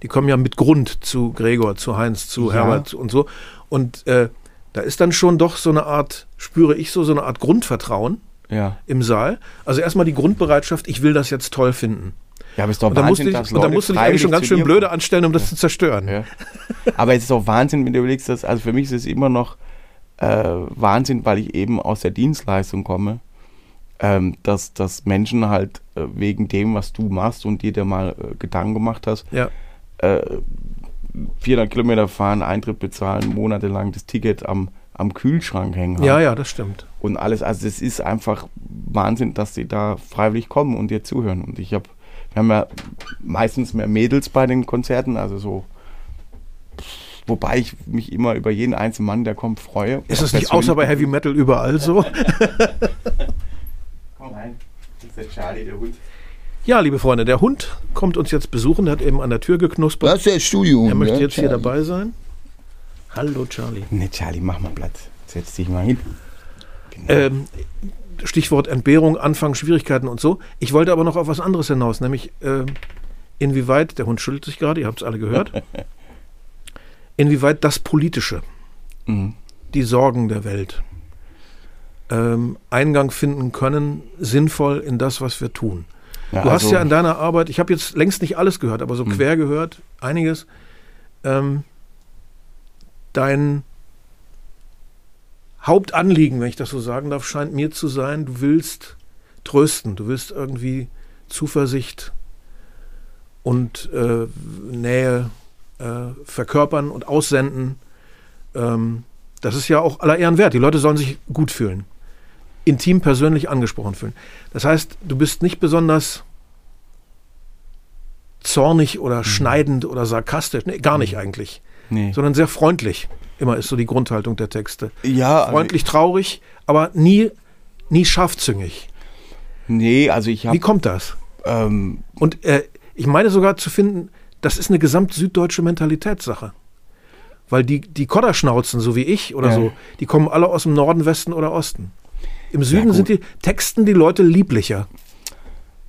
Die kommen ja mit Grund zu Gregor, zu Heinz, zu Ja. Herbert und so. Und äh, da ist dann schon doch so eine Art, spüre ich so, so eine Art Grundvertrauen Ja. im Saal. Also erstmal die Grundbereitschaft, ich will das jetzt toll finden. Ja, aber es ist doch Und da musst du Wahnsinn, dich, da musst du dich eigentlich schon ganz schön dir blöde anstellen, um das zu zerstören. Ja. Aber es ist auch Wahnsinn, wenn du überlegst, dass, also für mich ist es immer noch äh, Wahnsinn, weil ich eben aus der Dienstleistung komme, ähm, dass, dass Menschen halt äh, wegen dem, was du machst und dir da mal äh, Gedanken gemacht hast, Ja. äh, 400 Kilometer fahren, Eintritt bezahlen, monatelang das Ticket am, am Kühlschrank hängen haben. ja, ja, das stimmt. und alles. Also es ist einfach Wahnsinn, dass die da freiwillig kommen und dir zuhören. Und ich habe, wir haben ja meistens mehr Mädels bei den Konzerten, also so. Wobei ich mich immer über jeden einzelnen Mann, der kommt, freue. Ist es nicht außer bei Heavy Metal überall so? Komm rein, das ist der Charlie, der Hund. Ja, liebe Freunde, der Hund kommt uns jetzt besuchen, der hat eben an der Tür geknuspert. Das ist der Studio. Er möchte ja, jetzt hier Charlie. dabei sein. Hallo Charlie. Ne, Charlie, mach mal Platz. Setz dich mal hin. Genau. Ähm, Stichwort Entbehrung, Anfang, Schwierigkeiten und so. Ich wollte aber noch auf was anderes hinaus, nämlich ähm, inwieweit, der Hund schüttelt sich gerade, ihr habt es alle gehört, inwieweit das Politische, Mhm. die Sorgen der Welt, ähm, Eingang finden können, sinnvoll in das, was wir tun. Ja, Du hast also- ja in deiner Arbeit, ich habe jetzt längst nicht alles gehört, aber so Hm. quer gehört, einiges. Ähm, dein Hauptanliegen, wenn ich das so sagen darf, scheint mir zu sein, du willst trösten, du willst irgendwie Zuversicht und äh, Nähe äh, verkörpern und aussenden. Ähm, das ist ja auch aller Ehren wert. Die Leute sollen sich gut fühlen intim persönlich angesprochen fühlen. Das heißt, du bist nicht besonders zornig oder schneidend oder sarkastisch, nee, gar nicht eigentlich, nee. sondern sehr freundlich. Immer ist so die Grundhaltung der Texte. ja, also- Freundlich, traurig, aber nie, nie scharfzüngig. Nee, also ich Wie habe. kommt das? Ähm, Und äh, ich meine sogar zu finden, das ist eine gesamt-süddeutsche Mentalitätssache. Weil die, die Kodderschnauzen, so wie ich oder Ja. so, die kommen alle aus dem Norden, Westen oder Osten. Im Süden Ja, sind die Texten die Leute lieblicher.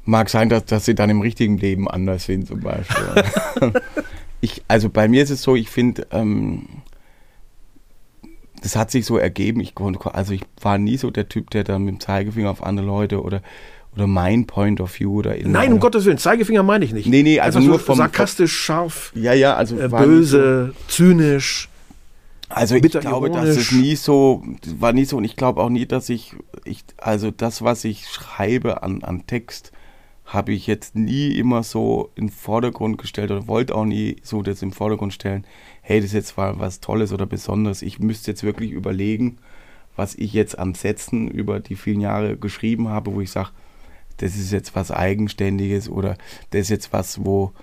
Mag sein, dass, dass sie dann im richtigen Leben anders sind, zum Beispiel. ich, also bei mir ist es so, ich finde, ähm, das hat sich so ergeben. Ich, konnte- also ich war nie so der Typ, der dann mit dem Zeigefinger auf andere Leute oder, oder mein Point of View oder in Nein, um Gottes Willen, Zeigefinger meine ich nicht. Nee, nee, also Einfach nur vom- sarkastisch, scharf, Ja, ja, also äh, böse, zynisch. So, also ich glaube, dass es nie so, war nie so und ich glaube auch nie, dass ich, ich also das, was ich schreibe an, an Text, habe ich jetzt nie immer so in den Vordergrund gestellt oder wollte auch nie so das im Vordergrund stellen, hey, das ist jetzt mal was Tolles oder Besonderes. Ich müsste jetzt wirklich überlegen, was ich jetzt an Sätzen über die vielen Jahre geschrieben habe, wo ich sage, das ist jetzt was Eigenständiges oder das ist jetzt was, wo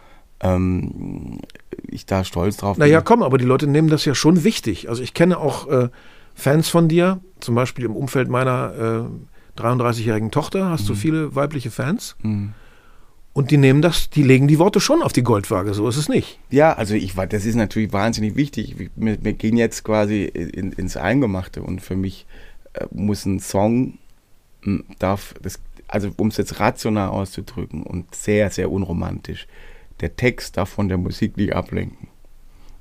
ähm, ich da stolz drauf Naja, bin. komm, aber die Leute nehmen das ja schon wichtig. Also ich kenne auch äh, Fans von dir, zum Beispiel im Umfeld meiner äh, 33-jährigen Tochter, hast du viele weibliche Fans. Mhm. Und die nehmen das, die legen die Worte schon auf die Goldwaage, so ist es nicht. Ja, also ich war, das ist natürlich wahnsinnig wichtig. Wir, wir gehen jetzt quasi in, ins Eingemachte und für mich äh, muss ein Song darf das, also um es jetzt rational auszudrücken und sehr, sehr unromantisch, der Text darf von der Musik nicht ablenken.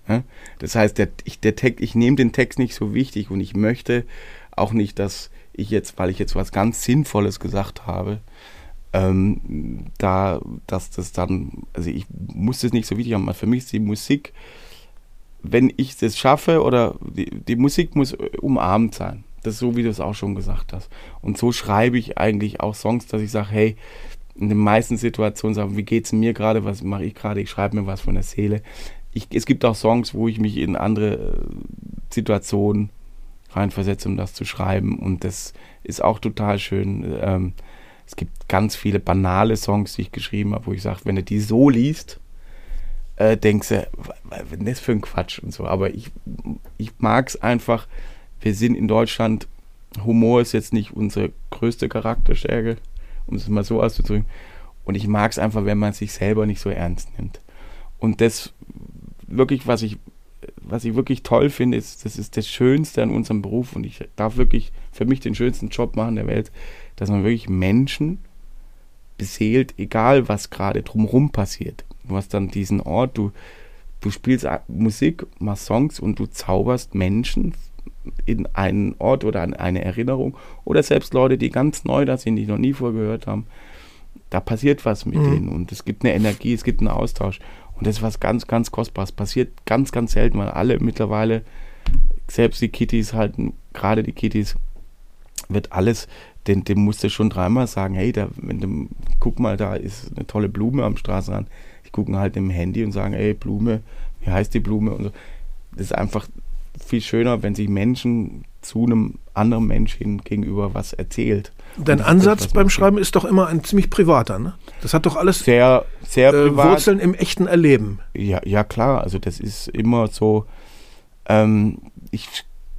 Ja? Das heißt, der, ich, der Text, ich nehme den Text nicht so wichtig und ich möchte auch nicht, dass ich jetzt, weil ich jetzt was ganz Sinnvolles gesagt habe, ähm, da, dass das dann, also ich muss das nicht so wichtig haben. Für mich ist die Musik, wenn ich das schaffe, oder die, die Musik muss umarmt sein. Das ist so, wie du es auch schon gesagt hast. Und so schreibe ich eigentlich auch Songs, dass ich sage, hey, in den meisten Situationen sage, wie geht's mir gerade, was mache ich gerade, ich schreibe mir was von der Seele. Ich, es gibt auch Songs, wo ich mich in andere äh, Situationen reinversetze, um das zu schreiben. Und das ist auch total schön. Ähm, es gibt ganz viele banale Songs, die ich geschrieben habe, wo ich sage, wenn du die so liest, äh, denkst du, was ist das für ein Quatsch und so. Aber ich, ich mag es einfach. Wir sind in Deutschland, Humor ist jetzt nicht unsere größte Charakterstärke, um es mal so auszudrücken. Und ich mag es einfach, wenn man sich selber nicht so ernst nimmt. Und das wirklich, was ich, was ich wirklich toll finde, ist, das ist das Schönste an unserem Beruf und ich darf wirklich für mich den schönsten Job machen der Welt, dass man wirklich Menschen beseelt, egal was gerade drumherum passiert. Du hast dann diesen Ort, du, du spielst Musik, machst Songs und du zauberst Menschen in einen Ort oder an eine Erinnerung oder selbst Leute, die ganz neu da sind, die noch nie vorher gehört haben. Da passiert was mit Mhm. denen und es gibt eine Energie, es gibt einen Austausch und das ist was ganz, ganz Kostbares. Passiert ganz, ganz selten, weil alle mittlerweile, selbst die Kittys halten, gerade die Kittys, wird alles, dem, dem musst du schon dreimal sagen, hey, da, wenn du, guck mal, da ist eine tolle Blume am Straßenrand. Die gucken halt im Handy und sagen, hey, Blume, wie heißt die Blume? Und so. Das ist einfach viel schöner, wenn sich Menschen zu einem anderen Menschen gegenüber was erzählt. Dein das Ansatz das, beim Schreiben ist doch immer ein ziemlich privater, ne? Das hat doch alles Sehr, sehr äh, privat. Wurzeln im echten Erleben. Ja, ja, klar, also das ist immer so, ähm, ich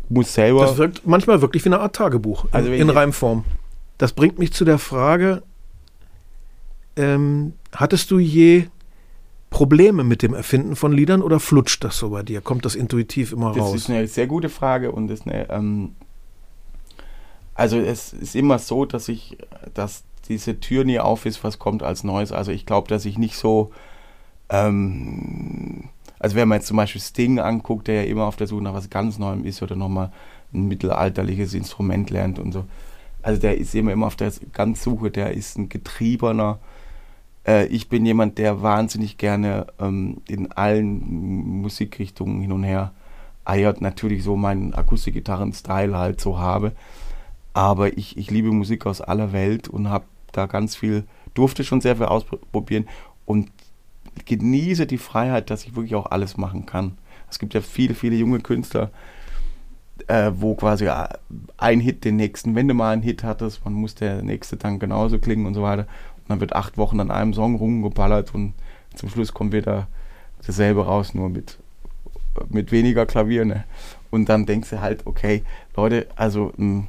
muss selber. Das wirkt manchmal wirklich wie eine Art Tagebuch Also in, in Reimform. Das bringt mich zu der Frage, ähm, hattest du je Probleme mit dem Erfinden von Liedern oder flutscht das so bei dir? Kommt das intuitiv immer Das raus? ist eine sehr gute Frage und ist eine, ähm, also es ist immer so, dass ich, dass diese Tür nie auf ist, was kommt als Neues. Also ich glaube, dass ich nicht so, ähm, also wenn man jetzt zum Beispiel Sting anguckt, der ja immer auf der Suche nach was ganz Neuem ist oder nochmal ein mittelalterliches Instrument lernt und so. Also der ist immer, immer auf der ganz Suche, der ist ein Getriebener. Äh, ich bin jemand, der wahnsinnig gerne ähm, in allen Musikrichtungen hin und her eiert. Natürlich so meinen Akustikgitarren-Style halt so habe. Aber ich, ich liebe Musik aus aller Welt und habe da ganz viel, durfte schon sehr viel ausprobieren und genieße die Freiheit, dass ich wirklich auch alles machen kann. Es gibt ja viele, viele junge Künstler, äh, wo quasi äh, ein Hit den nächsten, wenn du mal einen Hit hattest, man muss der nächste dann genauso klingen und so weiter. Und dann wird acht Wochen an einem Song rumgeballert und zum Schluss kommt wieder dasselbe raus, nur mit, mit weniger Klavier. Ne? Und dann denkst du halt, okay, Leute, also mh,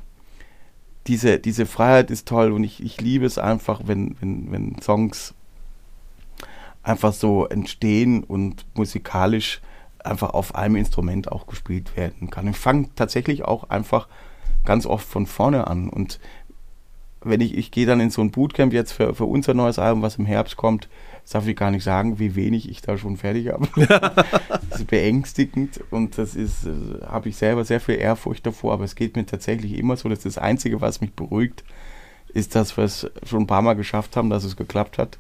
diese, diese Freiheit ist toll und ich, ich liebe es einfach, wenn, wenn, wenn Songs einfach so entstehen und musikalisch einfach auf einem Instrument auch gespielt werden kann. Ich fange tatsächlich auch einfach ganz oft von vorne an. Und wenn ich, ich gehe dann in so ein Bootcamp jetzt für, für unser neues Album, was im Herbst kommt, das darf ich gar nicht sagen, wie wenig ich da schon fertig habe. das ist beängstigend und das ist, äh, habe ich selber sehr viel Ehrfurcht davor, aber es geht mir tatsächlich immer so, dass das Einzige, was mich beruhigt, ist, dass wir es schon ein paar Mal geschafft haben, dass es geklappt hat.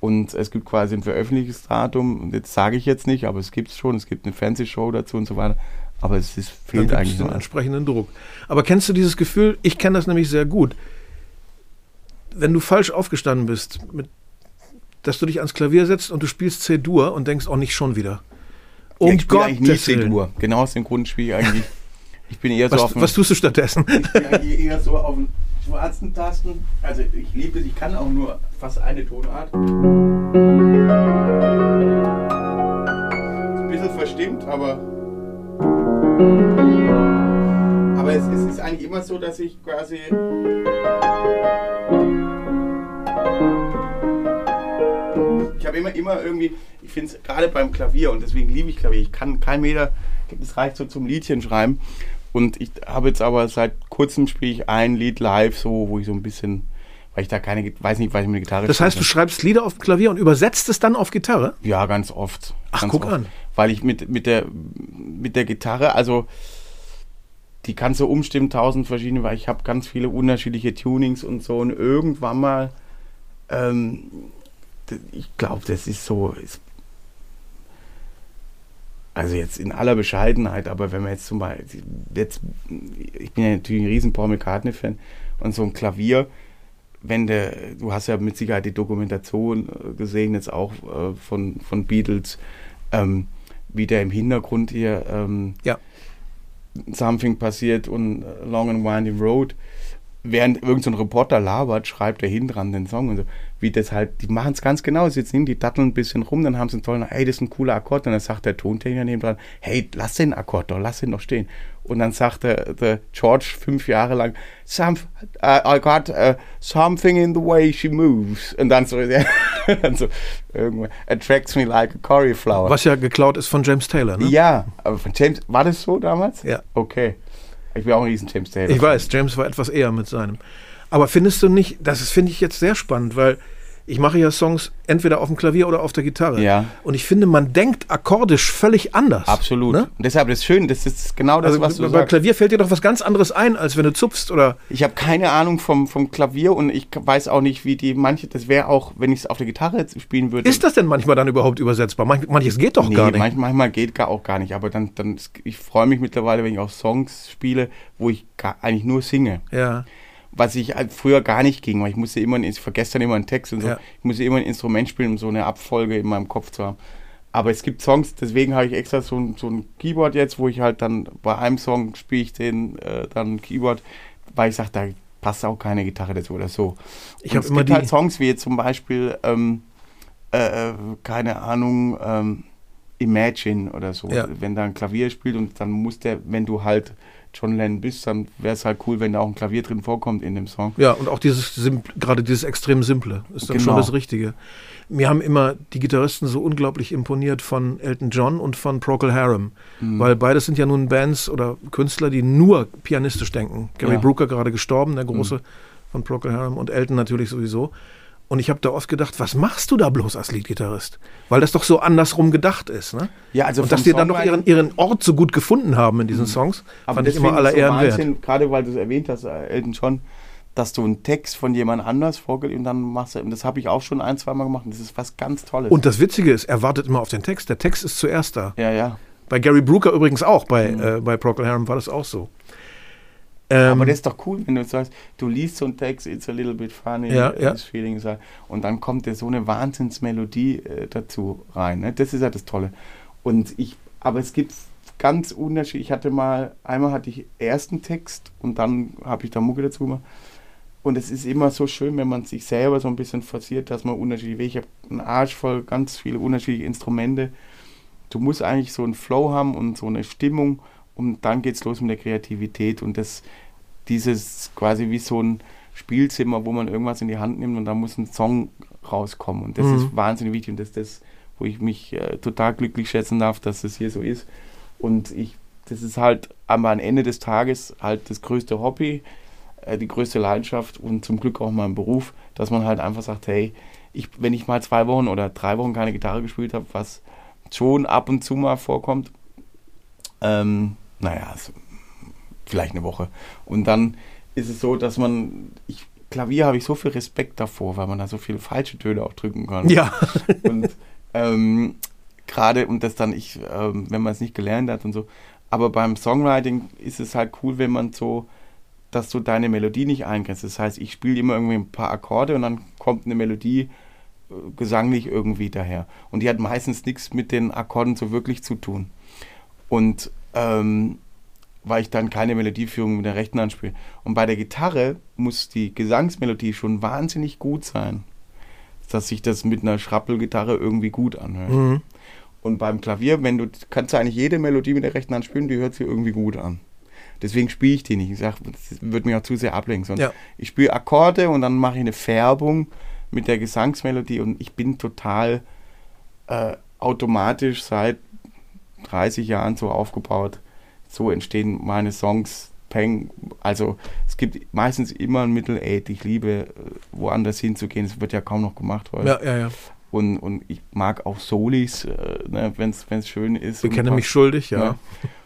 Und es gibt quasi ein Veröffentlichungsdatum, und jetzt sage ich jetzt nicht, aber es gibt es schon, es gibt eine Fernsehshow dazu und so weiter. Aber es ist, fehlt Dann eigentlich den noch. entsprechenden Druck. Aber kennst du dieses Gefühl? Ich kenne das nämlich sehr gut. Wenn du falsch aufgestanden bist, mit, dass du dich ans Klavier setzt und du spielst C-Dur und denkst, auch nicht schon wieder. Ja, Um ich spiele eigentlich nie. C-Dur. Genau aus dem Grund spiele ich eigentlich. Ich bin eher so auf Was, dem, was tust du stattdessen? ich bin eigentlich eher so auf den schwarzen Tasten. Also ich liebe es, ich kann auch nur fast eine Tonart. Ist ein bisschen verstimmt, aber. Aber es, es ist eigentlich immer so, dass ich quasi. Ich habe immer, immer irgendwie, ich finde es gerade beim Klavier und deswegen liebe ich Klavier. Ich kann kein Meter, es reicht so zum Liedchen schreiben. Und ich habe jetzt aber seit kurzem spiele ich ein Lied live, so, wo ich so ein bisschen, weil ich da keine, weiß nicht, weil ich mit Gitarre Das heißt, du schreibst Lieder auf dem Klavier und übersetzt es dann auf Gitarre? Ja, ganz oft. Ach, ganz guck oft. an. Weil ich mit, mit, der, mit der Gitarre, also die kannst du umstimmen, tausend verschiedene, weil ich habe ganz viele unterschiedliche Tunings und so. Und irgendwann mal, ähm, ich glaube, das ist so, ist, also jetzt in aller Bescheidenheit, aber wenn man jetzt zum Beispiel, jetzt, ich bin ja natürlich ein riesen Paul McCartney-Fan und so ein Klavier, wenn der, du hast ja mit Sicherheit die Dokumentation äh, gesehen, jetzt auch äh, von, von Beatles, ähm, wie der im Hintergrund hier ähm, Ja. Something passiert und äh, Long and Winding Road. Während irgendein so Reporter labert, schreibt er hinten dran den Song und so. Wie das halt, die machen es ganz genau. Sie sitzen hin, die datteln ein bisschen rum, dann haben sie einen tollen, hey, das ist ein cooler Akkord. Und dann sagt der Tontechniker neben dran, hey, lass den Akkord doch, lass den doch stehen. Und dann sagt der, der George fünf Jahre lang, Some, uh, I got uh, something in the way she moves. Und dann so, ja, dann so irgendwann, attracts me like a cauliflower. Was ja geklaut ist von James Taylor, ne? Ja, aber von James, war das so damals? Ja. Okay. Ich bin auch ein riesen James Taylor. Ich weiß, James war etwas eher mit seinem. Aber findest du nicht, das finde ich jetzt sehr spannend, weil ich mache ja Songs entweder auf dem Klavier oder auf der Gitarre. Ja. Und ich finde, man denkt akkordisch völlig anders. Absolut. Ne? Und deshalb, das ist schön, das ist genau das, Also was du beim sagst. Klavier fällt dir doch was ganz anderes ein, als wenn du zupfst oder. Ich habe keine Ahnung vom, vom Klavier und ich weiß auch nicht, wie die manche, das wäre auch, wenn ich es auf der Gitarre jetzt spielen würde. Ist das denn manchmal dann überhaupt übersetzbar? Manch, manches geht doch nee, gar nicht. manch- manchmal geht gar auch gar nicht, aber dann, dann ich freue mich mittlerweile, wenn ich auch Songs spiele, wo ich gar, eigentlich nur singe. ja. Was ich halt früher gar nicht ging, weil ich musste immer, ich vergesse dann immer einen Text und so, Ja. ich musste immer ein Instrument spielen, um so eine Abfolge in meinem Kopf zu haben. Aber es gibt Songs, deswegen habe ich extra so ein, so ein Keyboard jetzt, wo ich halt dann bei einem Song spiele ich den äh, dann Keyboard, weil ich sage, da passt auch keine Gitarre dazu oder so. Ich habe es immer gibt die. halt Songs wie jetzt zum Beispiel, ähm, äh, keine Ahnung, ähm, Imagine oder so. Ja. Wenn da ein Klavier spielt und dann muss der, wenn du halt John Lennon bist, dann wäre es halt cool, wenn da auch ein Klavier drin vorkommt in dem Song. Ja, und auch dieses gerade dieses extrem simple ist dann schon Genau. das Richtige. Mir haben immer die Gitarristen so unglaublich imponiert von Elton John und von Procol Harum, Mhm. weil beides sind ja nun Bands oder Künstler, die nur pianistisch denken. Gary Ja. Mhm. Brooker gerade gestorben, der große von Procol Harum und Elton natürlich sowieso. Und ich habe da oft gedacht, was machst du da bloß als Leadgitarrist? Weil das doch so andersrum gedacht ist, ne? Ja, also und dass die dann doch ihren, ihren Ort so gut gefunden haben in diesen Songs, fand ich das immer aller so Ehren wert. Gerade weil du es erwähnt hast, äh, Elton John, dass du einen Text von jemand anders vorgelegt und dann machst du, und das habe ich auch schon ein, zwei Mal gemacht und das ist was ganz Tolles. Und das Witzige ist, er wartet immer auf den Text. Der Text ist zuerst da. ja, ja. Bei Gary Brooker übrigens auch, bei, Mhm. äh, bei Procol Harum war das auch so. Ähm, Aber das ist doch cool, wenn du sagst, du liest so einen Text, it's a little bit funny, Ja, ja. this feeling is und dann kommt dir so eine Wahnsinnsmelodie äh, dazu rein. Ne? Das ist ja das Tolle. Und ich, aber es gibt ganz unterschiedlich. Ich hatte mal, einmal hatte ich ersten Text und dann habe ich da Mucke dazu gemacht. Und es ist immer so schön, wenn man sich selber so ein bisschen forciert, dass man unterschiedliche Wege. Ich habe einen Arsch voll ganz viele unterschiedliche Instrumente. Du musst eigentlich so einen Flow haben und so eine Stimmung und dann geht's los mit der Kreativität und das dieses quasi wie so ein Spielzimmer, wo man irgendwas in die Hand nimmt und da muss ein Song rauskommen und das Mhm. ist wahnsinnig wichtig und das ist das, wo ich mich äh, total glücklich schätzen darf, dass das hier so ist und ich das ist halt am Ende des Tages halt das größte Hobby, äh, die größte Leidenschaft und zum Glück auch mein Beruf, dass man halt einfach sagt, hey, ich, wenn ich mal zwei Wochen oder drei Wochen keine Gitarre gespielt habe, was schon ab und zu mal vorkommt, ähm, naja, also vielleicht eine Woche. Und dann ist es so, dass man, ich, Klavier habe ich so viel Respekt davor, weil man da so viele falsche Töne auch drücken kann. Ja. und ähm, gerade, und das dann ich, ähm, wenn man es nicht gelernt hat und so. Aber beim Songwriting ist es halt cool, wenn man so, dass du deine Melodie nicht eingrenzt. Das heißt, ich spiele immer irgendwie ein paar Akkorde und dann kommt eine Melodie äh, gesanglich irgendwie daher. Und die hat meistens nichts mit den Akkorden so wirklich zu tun. Und ähm, weil ich dann keine Melodieführung mit der rechten Hand spiele. Und bei der Gitarre muss die Gesangsmelodie schon wahnsinnig gut sein, dass sich das mit einer Schrappelgitarre irgendwie gut anhört. Mhm. Und beim Klavier, wenn du kannst du eigentlich jede Melodie mit der rechten Hand spielen, die hört sich irgendwie gut an. Deswegen spiele ich die nicht. Ich sage, das würde mich auch zu sehr ablenken. Sondern Ja. Ich spiele Akkorde und dann mache ich eine Färbung mit der Gesangsmelodie und ich bin total äh, automatisch seit 30 Jahren so aufgebaut. So entstehen meine Songs. Peng. Also es gibt meistens immer ein Mittel, ey, ich liebe äh, woanders hinzugehen. Es wird ja kaum noch gemacht heute. Ja, ja, ja. Und, und ich mag auch Solis, äh, ne, wenn es schön ist. Ich und kenne was- mich schuldig, ja. ne?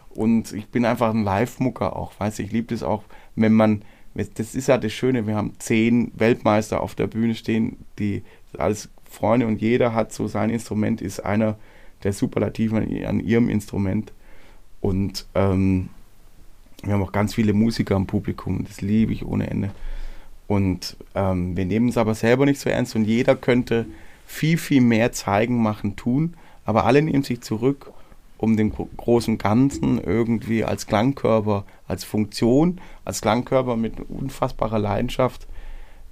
Und ich bin einfach ein Live-Mucker auch, weißt du, ich liebe das auch, wenn man, das ist ja das Schöne, wir haben zehn Weltmeister auf der Bühne stehen, die alles Freunde und jeder hat so sein Instrument, ist einer der Superlativen an, an ihrem Instrument. Und ähm, wir haben auch ganz viele Musiker im Publikum, das liebe ich ohne Ende. Und ähm, wir nehmen es aber selber nicht so ernst und jeder könnte viel, viel mehr zeigen, machen, tun, aber alle nehmen sich zurück, um den gro- großen Ganzen irgendwie als Klangkörper, als Funktion, als Klangkörper mit unfassbarer Leidenschaft.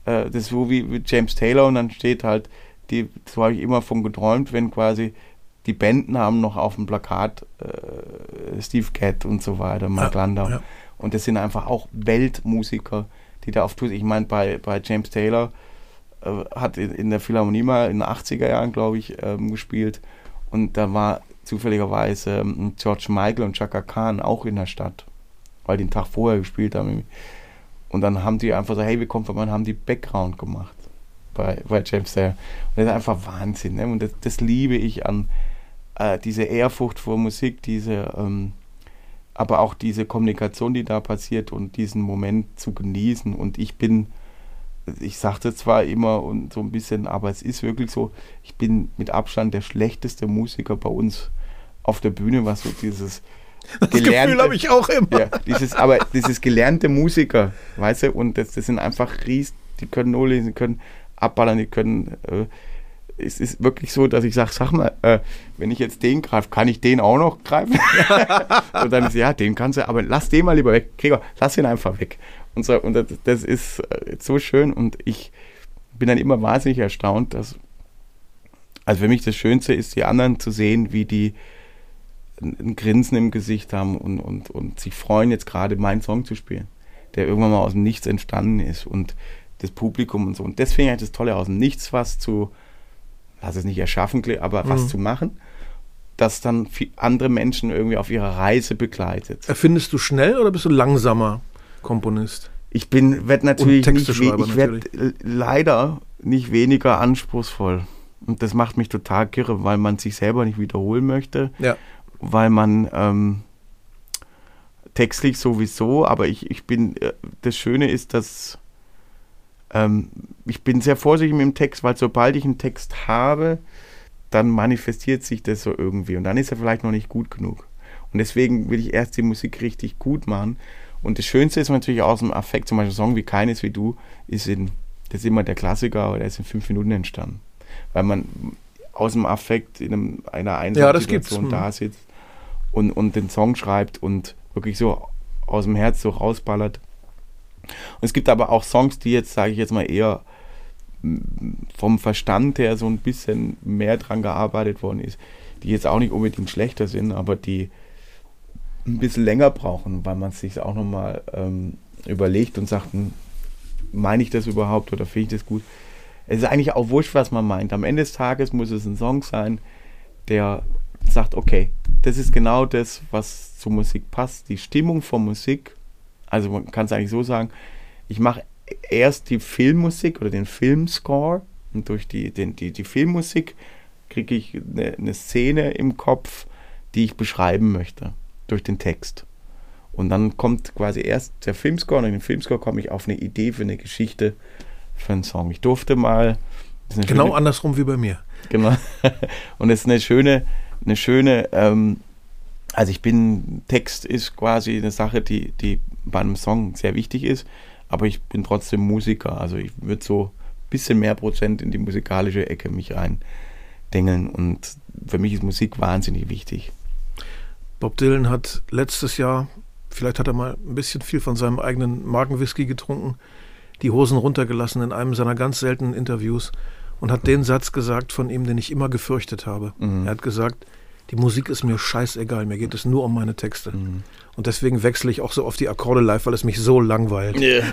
Äh, das ist so wie, wie James Taylor und dann steht halt, die, so habe ich immer von geträumt, wenn quasi die Banden haben noch auf dem Plakat äh, Steve Gadd und so weiter, Mark Ja, Landau. ja. Und das sind einfach auch Weltmusiker, die da auf Tour sind. Ich meine, bei, bei James Taylor äh, hat in, in der Philharmonie mal in den 80er Jahren, glaube ich, ähm, gespielt. Und da war zufälligerweise ähm, George Michael und Chaka Khan auch in der Stadt, weil die den Tag vorher gespielt haben. Und dann haben die einfach so, hey, wir kommen vorbei und haben die Background gemacht bei, bei James Taylor. Und das ist einfach Wahnsinn. Ne? Und das, das liebe ich an äh, diese Ehrfurcht vor Musik, diese, ähm, aber auch diese Kommunikation, die da passiert und diesen Moment zu genießen. Und ich bin, ich sagte zwar immer und so ein bisschen, aber es ist wirklich so, ich bin mit Abstand der schlechteste Musiker bei uns auf der Bühne, was so dieses Das Gefühl habe ich auch immer. ja, dieses, aber dieses gelernte Musiker, weißt du, und das, das sind einfach Ries, die können nur lesen, die können abballern, die können. Äh, es ist wirklich so, dass ich sage, sag mal, äh, wenn ich jetzt den greife, kann ich den auch noch greifen? und dann ist ja, den kannst du, aber lass den mal lieber weg. Gregor, lass ihn einfach weg. Und, so, und das, das ist äh, so schön und ich bin dann immer wahnsinnig erstaunt, dass, also für mich das Schönste ist, die anderen zu sehen, wie die ein, Grinsen im Gesicht haben und, und, und sich freuen, jetzt gerade meinen Song zu spielen, der irgendwann mal aus dem Nichts entstanden ist und das Publikum und so. Und deswegen ist das Tolle, aus dem Nichts was zu, lass es nicht erschaffen, aber was Mhm. zu machen, das dann andere Menschen irgendwie auf ihrer Reise begleitet. Erfindest du schnell oder bist du langsamer Komponist? Ich bin, werde natürlich nicht, ich werde leider nicht weniger anspruchsvoll. Und das macht mich total kirre, weil man sich selber nicht wiederholen möchte. Ja. weil man ähm, textlich sowieso, aber ich, ich bin, äh, das Schöne ist, dass ähm, ich bin sehr vorsichtig mit dem Text, weil sobald ich einen Text habe, dann manifestiert sich das so irgendwie und dann ist er vielleicht noch nicht gut genug. Und deswegen will ich erst die Musik richtig gut machen. Und das Schönste ist natürlich aus dem Affekt, zum Beispiel ein Song wie Keines wie du, ist in, das ist immer der Klassiker, aber der ist in fünf Minuten entstanden. Weil man aus dem Affekt in einem, einer Ja, das gibt's. Einsatzzsituation Mhm. da sitzt und, und den Song schreibt und wirklich so aus dem Herz so rausballert. Und es gibt aber auch Songs, die jetzt, sage ich jetzt mal, eher mm, vom Verstand her so ein bisschen mehr dran gearbeitet worden ist, die jetzt auch nicht unbedingt schlechter sind, aber die ein bisschen länger brauchen, weil man sich auch nochmal ähm, überlegt und sagt, hm, meine ich das überhaupt oder finde ich das gut? Es ist eigentlich auch wurscht, was man meint. Am Ende des Tages muss es ein Song sein, der sagt, okay, das ist genau das, was zur Musik passt. Die Stimmung von Musik, also man kann es eigentlich so sagen, ich mache erst die Filmmusik oder den Filmscore und durch die, den, die, die Filmmusik kriege ich eine, eine Szene im Kopf, die ich beschreiben möchte durch den Text. Und dann kommt quasi erst der Filmscore und in den Filmscore komme ich auf eine Idee für eine Geschichte, für einen Song. Ich durfte mal. Genau schöne, andersrum wie bei mir. Genau. Und es ist eine schöne, eine schöne, ähm, also ich bin, Text ist quasi eine Sache, die, die bei einem Song sehr wichtig ist, aber ich bin trotzdem Musiker. Also ich würde so ein bisschen mehr Prozent in die musikalische Ecke mich reindengeln. Und für mich ist Musik wahnsinnig wichtig. Bob Dylan hat letztes Jahr, vielleicht hat er mal ein bisschen viel von seinem eigenen Magenwhisky getrunken, die Hosen runtergelassen in einem seiner ganz seltenen Interviews und hat den Satz gesagt von ihm, den ich immer gefürchtet habe. Mhm. Er hat gesagt, die Musik ist mir scheißegal, mir geht es nur um meine Texte. Mhm. Und deswegen wechsle ich auch so auf die Akkorde live, weil es mich so langweilt. Yeah.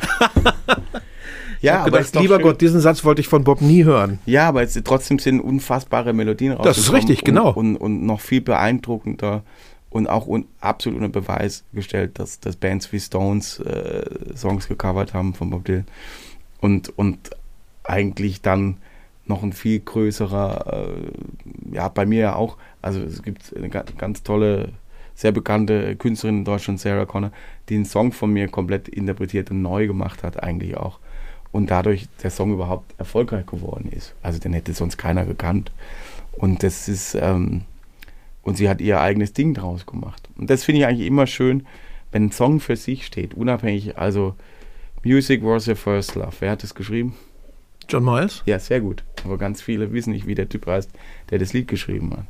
ja, aber gedacht, lieber schön. Gott, diesen Satz wollte ich von Bob nie hören. Ja, aber es, trotzdem sind unfassbare Melodien rausgekommen. Das ist richtig, genau. Und, und, und noch viel beeindruckender und auch un, absolut unter Beweis gestellt, dass, dass Bands wie Stones äh, Songs gecovert haben von Bob Dylan und, und eigentlich dann noch ein viel größerer, äh, ja, bei mir ja auch, also es gibt eine ganz tolle, sehr bekannte Künstlerin in Deutschland, Sarah Connor, die einen Song von mir komplett interpretiert und neu gemacht hat eigentlich auch. Und dadurch der Song überhaupt erfolgreich geworden ist. Also den hätte sonst keiner gekannt. Und das ist, ähm, und sie hat ihr eigenes Ding draus gemacht. Und das finde ich eigentlich immer schön, wenn ein Song für sich steht, unabhängig. Also, Music was your first love. Wer hat das geschrieben? John Miles? Ja, sehr gut. Aber ganz viele wissen nicht, wie der Typ heißt, der das Lied geschrieben hat.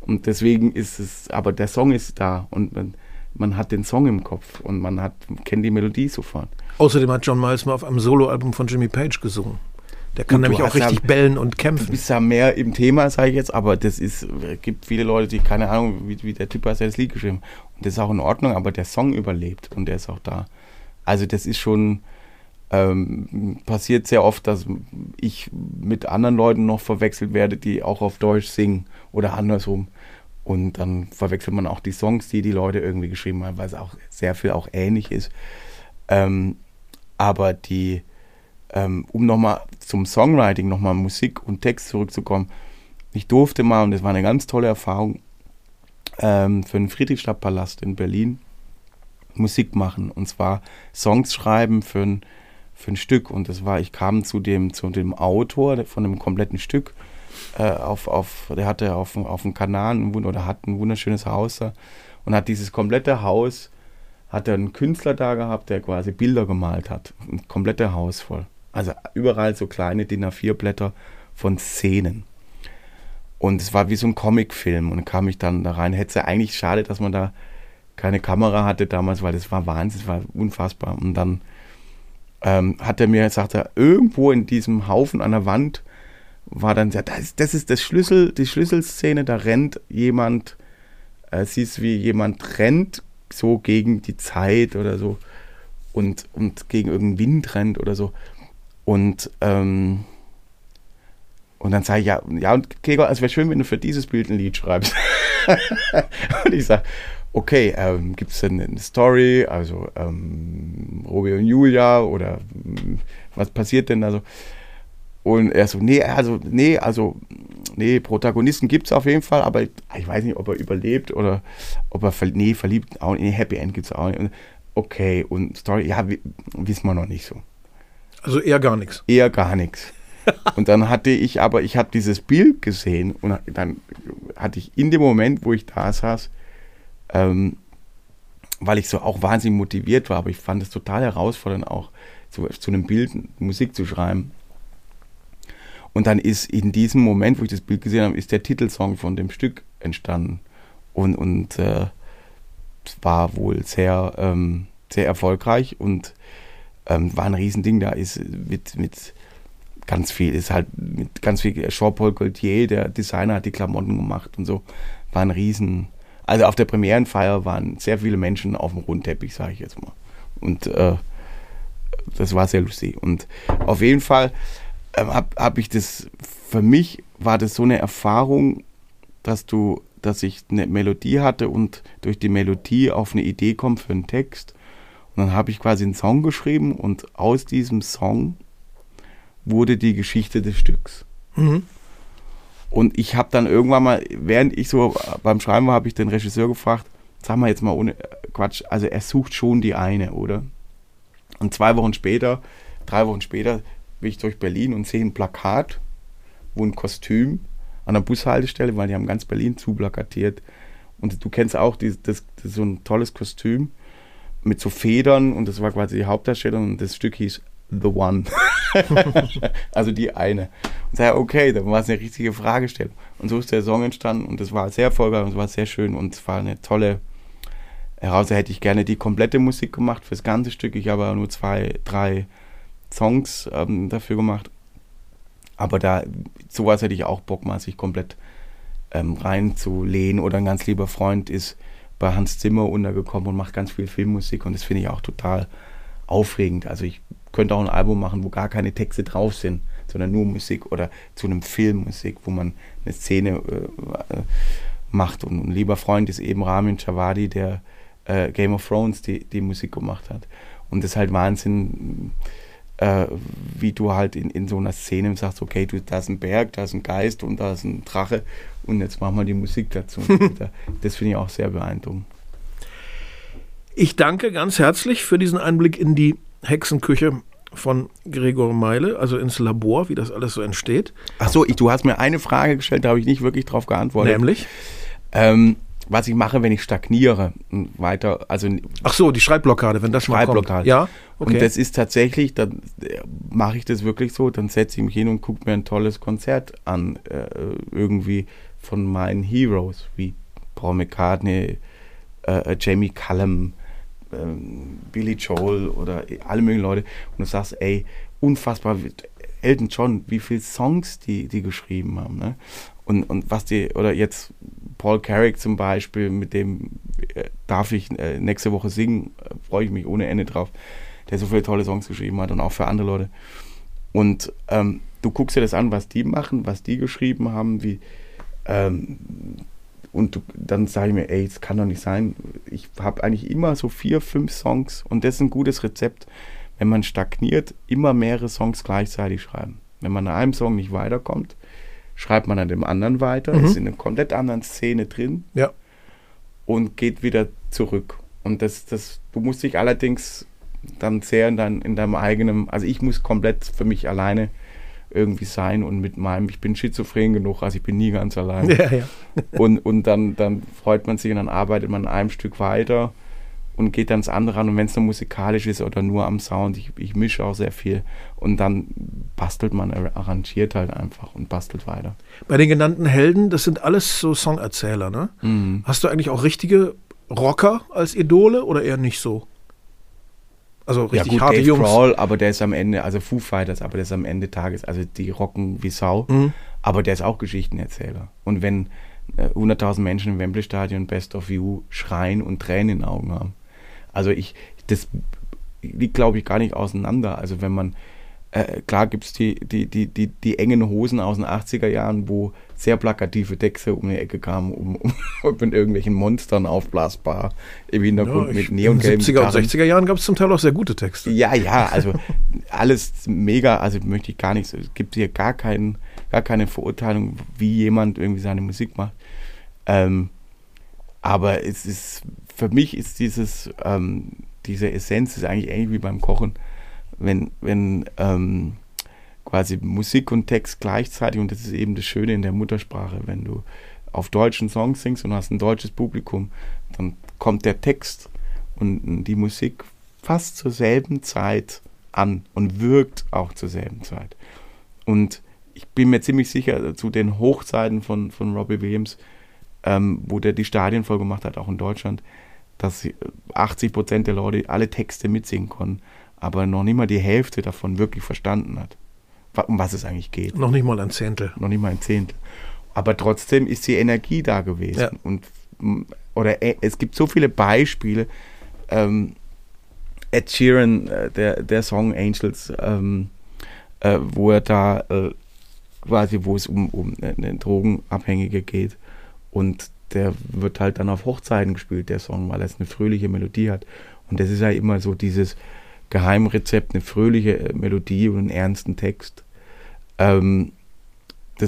Und deswegen ist es, aber der Song ist da und man, man hat den Song im Kopf und man hat, kennt die Melodie sofort. Außerdem hat John Miles mal auf einem Soloalbum von Jimmy Page gesungen. Der kann nämlich auch richtig ja, bellen und kämpfen. Du bist ja mehr im Thema, sage ich jetzt, aber das ist, es gibt viele Leute, die keine Ahnung, wie, wie der Typ hat, der das Lied geschrieben. Und das ist auch in Ordnung, aber der Song überlebt und der ist auch da. Also das ist schon, ähm, passiert sehr oft, dass ich mit anderen Leuten noch verwechselt werde, die auch auf Deutsch singen oder andersrum. Und dann verwechselt man auch die Songs, die die Leute irgendwie geschrieben haben, weil es auch sehr viel auch ähnlich ist. Ähm, aber die, ähm, um nochmal zum Songwriting, nochmal Musik und Text zurückzukommen, ich durfte mal, und das war eine ganz tolle Erfahrung, ähm, für den Friedrichstadtpalast in Berlin Musik machen. Und zwar Songs schreiben für ein, für ein Stück. Und das war, ich kam zu dem, zu dem Autor von einem kompletten Stück. Äh, auf, auf, der hatte auf, auf dem Kanal ein, oder hat ein wunderschönes Haus da und hat dieses komplette Haus, hat er einen Künstler da gehabt, der quasi Bilder gemalt hat. Ein komplettes Haus voll. Also überall so kleine DIN A4-Blätter von Szenen. Und es war wie so ein Comicfilm und kam ich dann da rein. Hätte es eigentlich schade, dass man da keine Kamera hatte damals, weil das war Wahnsinn, das war unfassbar. Und dann ähm, hat er mir gesagt, irgendwo in diesem Haufen an der Wand war dann, das, ist, das ist das Schlüssel, die Schlüsselszene, da rennt jemand, äh, siehst wie jemand rennt so gegen die Zeit oder so und, und gegen irgendeinen Wind rennt oder so. Und, ähm, und dann sage ich, ja, ja, und Gregor, es wäre schön, wenn du für dieses Bild ein Lied schreibst. und ich sage, okay, ähm, gibt es denn eine Story, also ähm, Romeo und Julia oder ähm, was passiert denn da so? Und er so, nee, also, nee, also, nee, Protagonisten gibt es auf jeden Fall, aber ich weiß nicht, ob er überlebt oder ob er, nee, verliebt, auch, nee, Happy End gibt es auch nicht. Okay, und Story, ja, wissen wir noch nicht so. Also eher gar nichts. Eher gar nichts. und dann hatte ich aber, ich habe dieses Bild gesehen und dann hatte ich in dem Moment, wo ich da saß, ähm, weil ich so auch wahnsinnig motiviert war, aber ich fand es total herausfordernd, auch zu, zu einem Bild Musik zu schreiben. Und dann ist in diesem Moment, wo ich das Bild gesehen habe, ist der Titelsong von dem Stück entstanden. Und, und äh, war wohl sehr, ähm, sehr erfolgreich und ähm, war ein Riesending. Da ist mit, mit ganz viel, ist halt mit ganz viel Jean-Paul Gaultier, der Designer, hat die Klamotten gemacht und so. War ein Riesen. Also auf der Premierenfeier waren sehr viele Menschen auf dem Rundteppich, sage ich jetzt mal. Und äh, das war sehr lustig. Und auf jeden Fall äh, habe hab ich das, für mich war das so eine Erfahrung, dass du dass ich eine Melodie hatte und durch die Melodie auf eine Idee komme für einen Text. Und dann habe ich quasi einen Song geschrieben und aus diesem Song wurde die Geschichte des Stücks. Mhm. Und ich habe dann irgendwann mal, während ich so beim Schreiben war, habe ich den Regisseur gefragt, sag mal jetzt mal ohne Quatsch, also er sucht schon die eine, oder? Und zwei Wochen später, drei Wochen später, bin ich durch Berlin und sehe ein Plakat, wo ein Kostüm an der Bushaltestelle, weil die haben ganz Berlin zuplakatiert. Und du kennst auch die, das, das so ein tolles Kostüm mit so Federn und das war quasi die Hauptdarstellung und das Stück hieß The One. also die eine. Und sage, okay, dann war es eine richtige Fragestellung. Und so ist der Song entstanden und es war sehr erfolgreich und es war sehr schön und es war eine tolle heraus. Hätte ich gerne die komplette Musik gemacht fürs ganze Stück. Ich habe nur zwei, drei Songs ähm, dafür gemacht. Aber da, sowas hätte ich auch Bock mal, sich komplett ähm, reinzulehnen. Oder ein ganz lieber Freund ist bei Hans Zimmer untergekommen und macht ganz viel Filmmusik und das finde ich auch total aufregend. Also ich könnte auch ein Album machen, wo gar keine Texte drauf sind, sondern nur Musik oder zu einem Film Musik, wo man eine Szene äh, äh macht. Und ein lieber Freund ist eben Ramin Javadi, der äh, Game of Thrones die, die Musik gemacht hat. Und das ist halt Wahnsinn, äh, wie du halt in, in so einer Szene sagst, okay, du, da ist ein Berg, da ist ein Geist und da ist ein Drache und jetzt machen wir die Musik dazu. das finde ich auch sehr beeindruckend. Ich danke ganz herzlich für diesen Einblick in die Hexenküche von Gregor Meile, also ins Labor, wie das alles so entsteht. Achso, du hast mir eine Frage gestellt, da habe ich nicht wirklich drauf geantwortet. Nämlich? Ähm, was ich mache, wenn ich stagniere weiter, also ach so, die Schreibblockade, wenn das Schreibblockade. Ja, okay. Und das ist tatsächlich, dann äh, mache ich das wirklich so, dann setze ich mich hin und gucke mir ein tolles Konzert an, äh, irgendwie von meinen Heroes wie Paul McCartney, äh, äh Jamie Cullum, äh, Billy Joel oder alle möglichen Leute und du sagst, ey, unfassbar, Elton John, wie viele Songs die, die geschrieben haben, ne? Und, und was die, oder jetzt Paul Carrick zum Beispiel, mit dem äh, darf ich äh, nächste Woche singen, äh, freue ich mich ohne Ende drauf, der so viele tolle Songs geschrieben hat und auch für andere Leute. Und ähm, du guckst dir das an, was die machen, was die geschrieben haben, wie ähm, und du, dann sage ich mir, ey, es kann doch nicht sein. Ich habe eigentlich immer so vier, fünf Songs und das ist ein gutes Rezept, wenn man stagniert, immer mehrere Songs gleichzeitig schreiben. Wenn man an einem Song nicht weiterkommt, schreibt man an dem anderen weiter, mhm. ist in einer komplett anderen Szene drin ja. und geht wieder zurück. Und das, das, du musst dich allerdings dann sehr in, dein, in deinem eigenen, also ich muss komplett für mich alleine irgendwie sein und mit meinem, ich bin schizophren genug, also ich bin nie ganz allein. Ja, ja. und und dann, dann freut man sich und dann arbeitet man an einem Stück weiter und geht dann ins andere an. Und wenn es nur musikalisch ist oder nur am Sound, ich, ich mische auch sehr viel. Und dann bastelt man, arrangiert halt einfach und bastelt weiter. Bei den genannten Helden, das sind alles so Songerzähler, ne? Mhm. Hast du eigentlich auch richtige Rocker als Idole oder eher nicht so? Also richtig ja, gut, harte Dave Jungs. Brawl, aber der ist am Ende, also Foo Fighters, aber der ist am Ende Tages, also die rocken wie Sau, mhm. aber der ist auch Geschichtenerzähler. Und wenn äh, 100.000 Menschen im Wembley Stadion Best of You schreien und Tränen in den Augen haben, also ich, das liegt, glaube ich, gar nicht auseinander. Also wenn man, äh, klar gibt es die, die, die, die, die engen Hosen aus den 80er Jahren, wo sehr plakative Texte um die Ecke kamen, um, um mit irgendwelchen Monstern aufblasbar im Hintergrund ja, mit neongelben In den 70er und 60er Jahren gab es zum Teil auch sehr gute Texte. Ja, ja, also alles mega, also möchte ich gar nicht, es gibt hier gar, kein, gar keine Verurteilung, wie jemand irgendwie seine Musik macht. Ähm, aber es ist, für mich ist dieses, ähm, diese Essenz ist eigentlich ähnlich wie beim Kochen. Wenn, wenn ähm, quasi Musik und Text gleichzeitig, und das ist eben das Schöne in der Muttersprache, wenn du auf deutschen Songs singst und hast ein deutsches Publikum, dann kommt der Text und die Musik fast zur selben Zeit an und wirkt auch zur selben Zeit. Und ich bin mir ziemlich sicher, zu den Hochzeiten von, von Robbie Williams ähm, wo der die Stadien voll gemacht hat, auch in Deutschland, dass 80 Prozent der Leute alle Texte mitsingen konnten, aber noch nicht mal die Hälfte davon wirklich verstanden hat, um was es eigentlich geht. Noch nicht mal ein Zehntel. Noch nicht mal ein Zehntel. Aber trotzdem ist die Energie da gewesen. Ja. Und, oder äh, es gibt so viele Beispiele. Ähm, Ed Sheeran, äh, der, der Song Angels, ähm, äh, wo er da äh, quasi, wo es um, um eine Drogenabhängige geht, und der wird halt dann auf Hochzeiten gespielt, der Song, weil es eine fröhliche Melodie hat. Und das ist ja immer so dieses Geheimrezept, eine fröhliche äh, Melodie und einen ernsten Text. Ähm,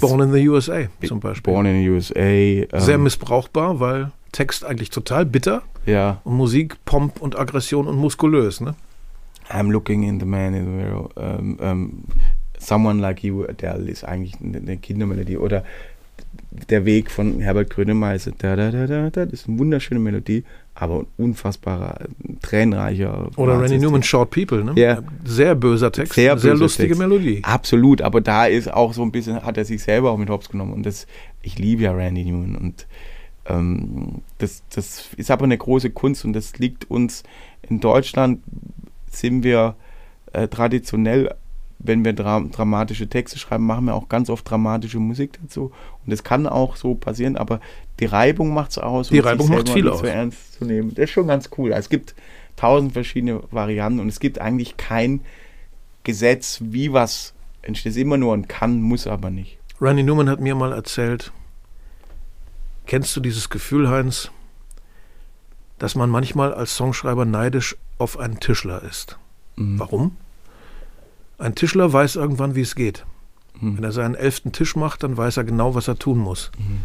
Born in the USA zum Beispiel. Born in the USA. Ähm, Sehr missbrauchbar, weil Text eigentlich total bitter ja. und Musik Pomp und Aggression und muskulös. Ne? I'm looking in the man in the mirror. Ähm, ähm, Someone Like You, Adele, ist eigentlich eine Kindermelodie. Oder der Weg von Herbert Grönemeyer, da, da, da, da, das ist eine wunderschöne Melodie, aber ein unfassbarer, tränenreicher. Oder Randy Newman, Short People, ne? Ja. Sehr böser Text, Sehr sehr, lustige Text. Melodie. Absolut, aber da ist auch so ein bisschen, hat er sich selber auch mit Hops genommen. Und das, ich liebe ja Randy Newman. Und ähm, das, das ist aber eine große Kunst und das liegt uns in Deutschland, sind wir äh, traditionell, wenn wir dra dramatische Texte schreiben, machen wir auch ganz oft dramatische Musik dazu. Und das kann auch so passieren, aber die Reibung macht es aus. Die Reibung macht viel aus. so ernst zu nehmen. Das ist schon ganz cool. Also es gibt tausend verschiedene Varianten und es gibt eigentlich kein Gesetz, wie was entsteht. Es ist immer nur ein kann, muss aber nicht. Randy Newman hat mir mal erzählt, kennst du dieses Gefühl, Heinz, dass man manchmal als Songschreiber neidisch auf einen Tischler ist? Mhm. Warum? Ein Tischler weiß irgendwann, wie es geht. Mhm. Wenn er seinen elften Tisch macht, dann weiß er genau, was er tun muss. Mhm.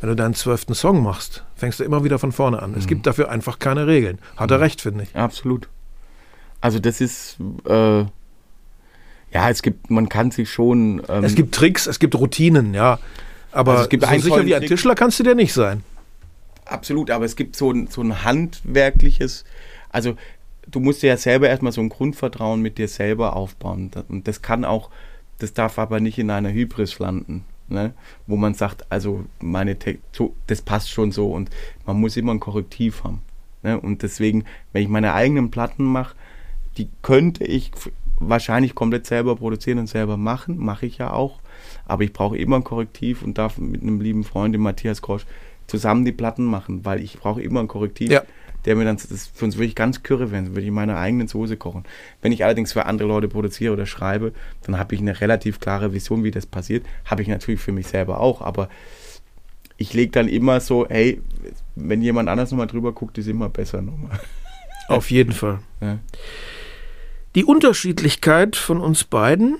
Wenn du deinen zwölften Song machst, fängst du immer wieder von vorne an. Es Mhm. gibt dafür einfach keine Regeln. Hat er Mhm. recht, finde ich. Absolut. Also das ist, äh, ja, es gibt, man kann sich schon. Ähm, Es gibt Tricks, es gibt Routinen, ja. Aber Also es gibt so sicher wie ein Trick. Tischler kannst du dir nicht sein. Absolut, aber es gibt so ein, so ein handwerkliches, also du musst dir ja selber erstmal so ein Grundvertrauen mit dir selber aufbauen. Und das kann auch, das darf aber nicht in einer Hybris landen, ne? wo man sagt, also meine Te das passt schon so und man muss immer ein Korrektiv haben. Ne? Und deswegen, wenn ich meine eigenen Platten mache, die könnte ich wahrscheinlich komplett selber produzieren und selber machen, mache ich ja auch. Aber ich brauche immer ein Korrektiv und darf mit einem lieben Freund, dem Matthias Grosch, zusammen die Platten machen, weil ich brauche immer ein Korrektiv, Ja. Der mir dann, das, sonst würde ich ganz kürre werden, würde ich meine eigenen Soße kochen. Wenn ich allerdings für andere Leute produziere oder schreibe, dann habe ich eine relativ klare Vision, wie das passiert. Habe ich natürlich für mich selber auch, aber ich lege dann immer so, hey, wenn jemand anders nochmal drüber guckt, ist immer besser nochmal. Auf jeden Fall. Ja. Die Unterschiedlichkeit von uns beiden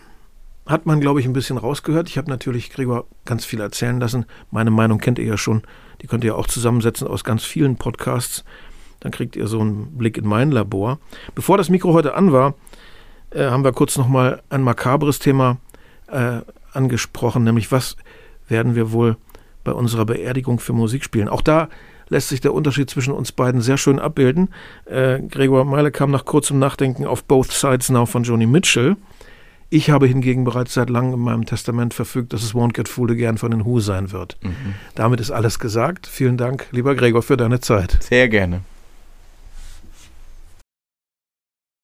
hat man, glaube ich, ein bisschen rausgehört. Ich habe natürlich Gregor ganz viel erzählen lassen. Meine Meinung kennt ihr ja schon. Die könnt ihr auch zusammensetzen aus ganz vielen Podcasts. Dann kriegt ihr so einen Blick in mein Labor. Bevor das Mikro heute an war, äh, haben wir kurz nochmal ein makabres Thema äh, angesprochen, nämlich was werden wir wohl bei unserer Beerdigung für Musik spielen. Auch da lässt sich der Unterschied zwischen uns beiden sehr schön abbilden. Äh, Gregor Meile kam nach kurzem Nachdenken auf Both Sides Now von Joni Mitchell. Ich habe hingegen bereits seit langem in meinem Testament verfügt, dass es Won't Get Fooled Again von den Who sein wird. Mhm. Damit ist alles gesagt. Vielen Dank, lieber Gregor, für deine Zeit. Sehr gerne.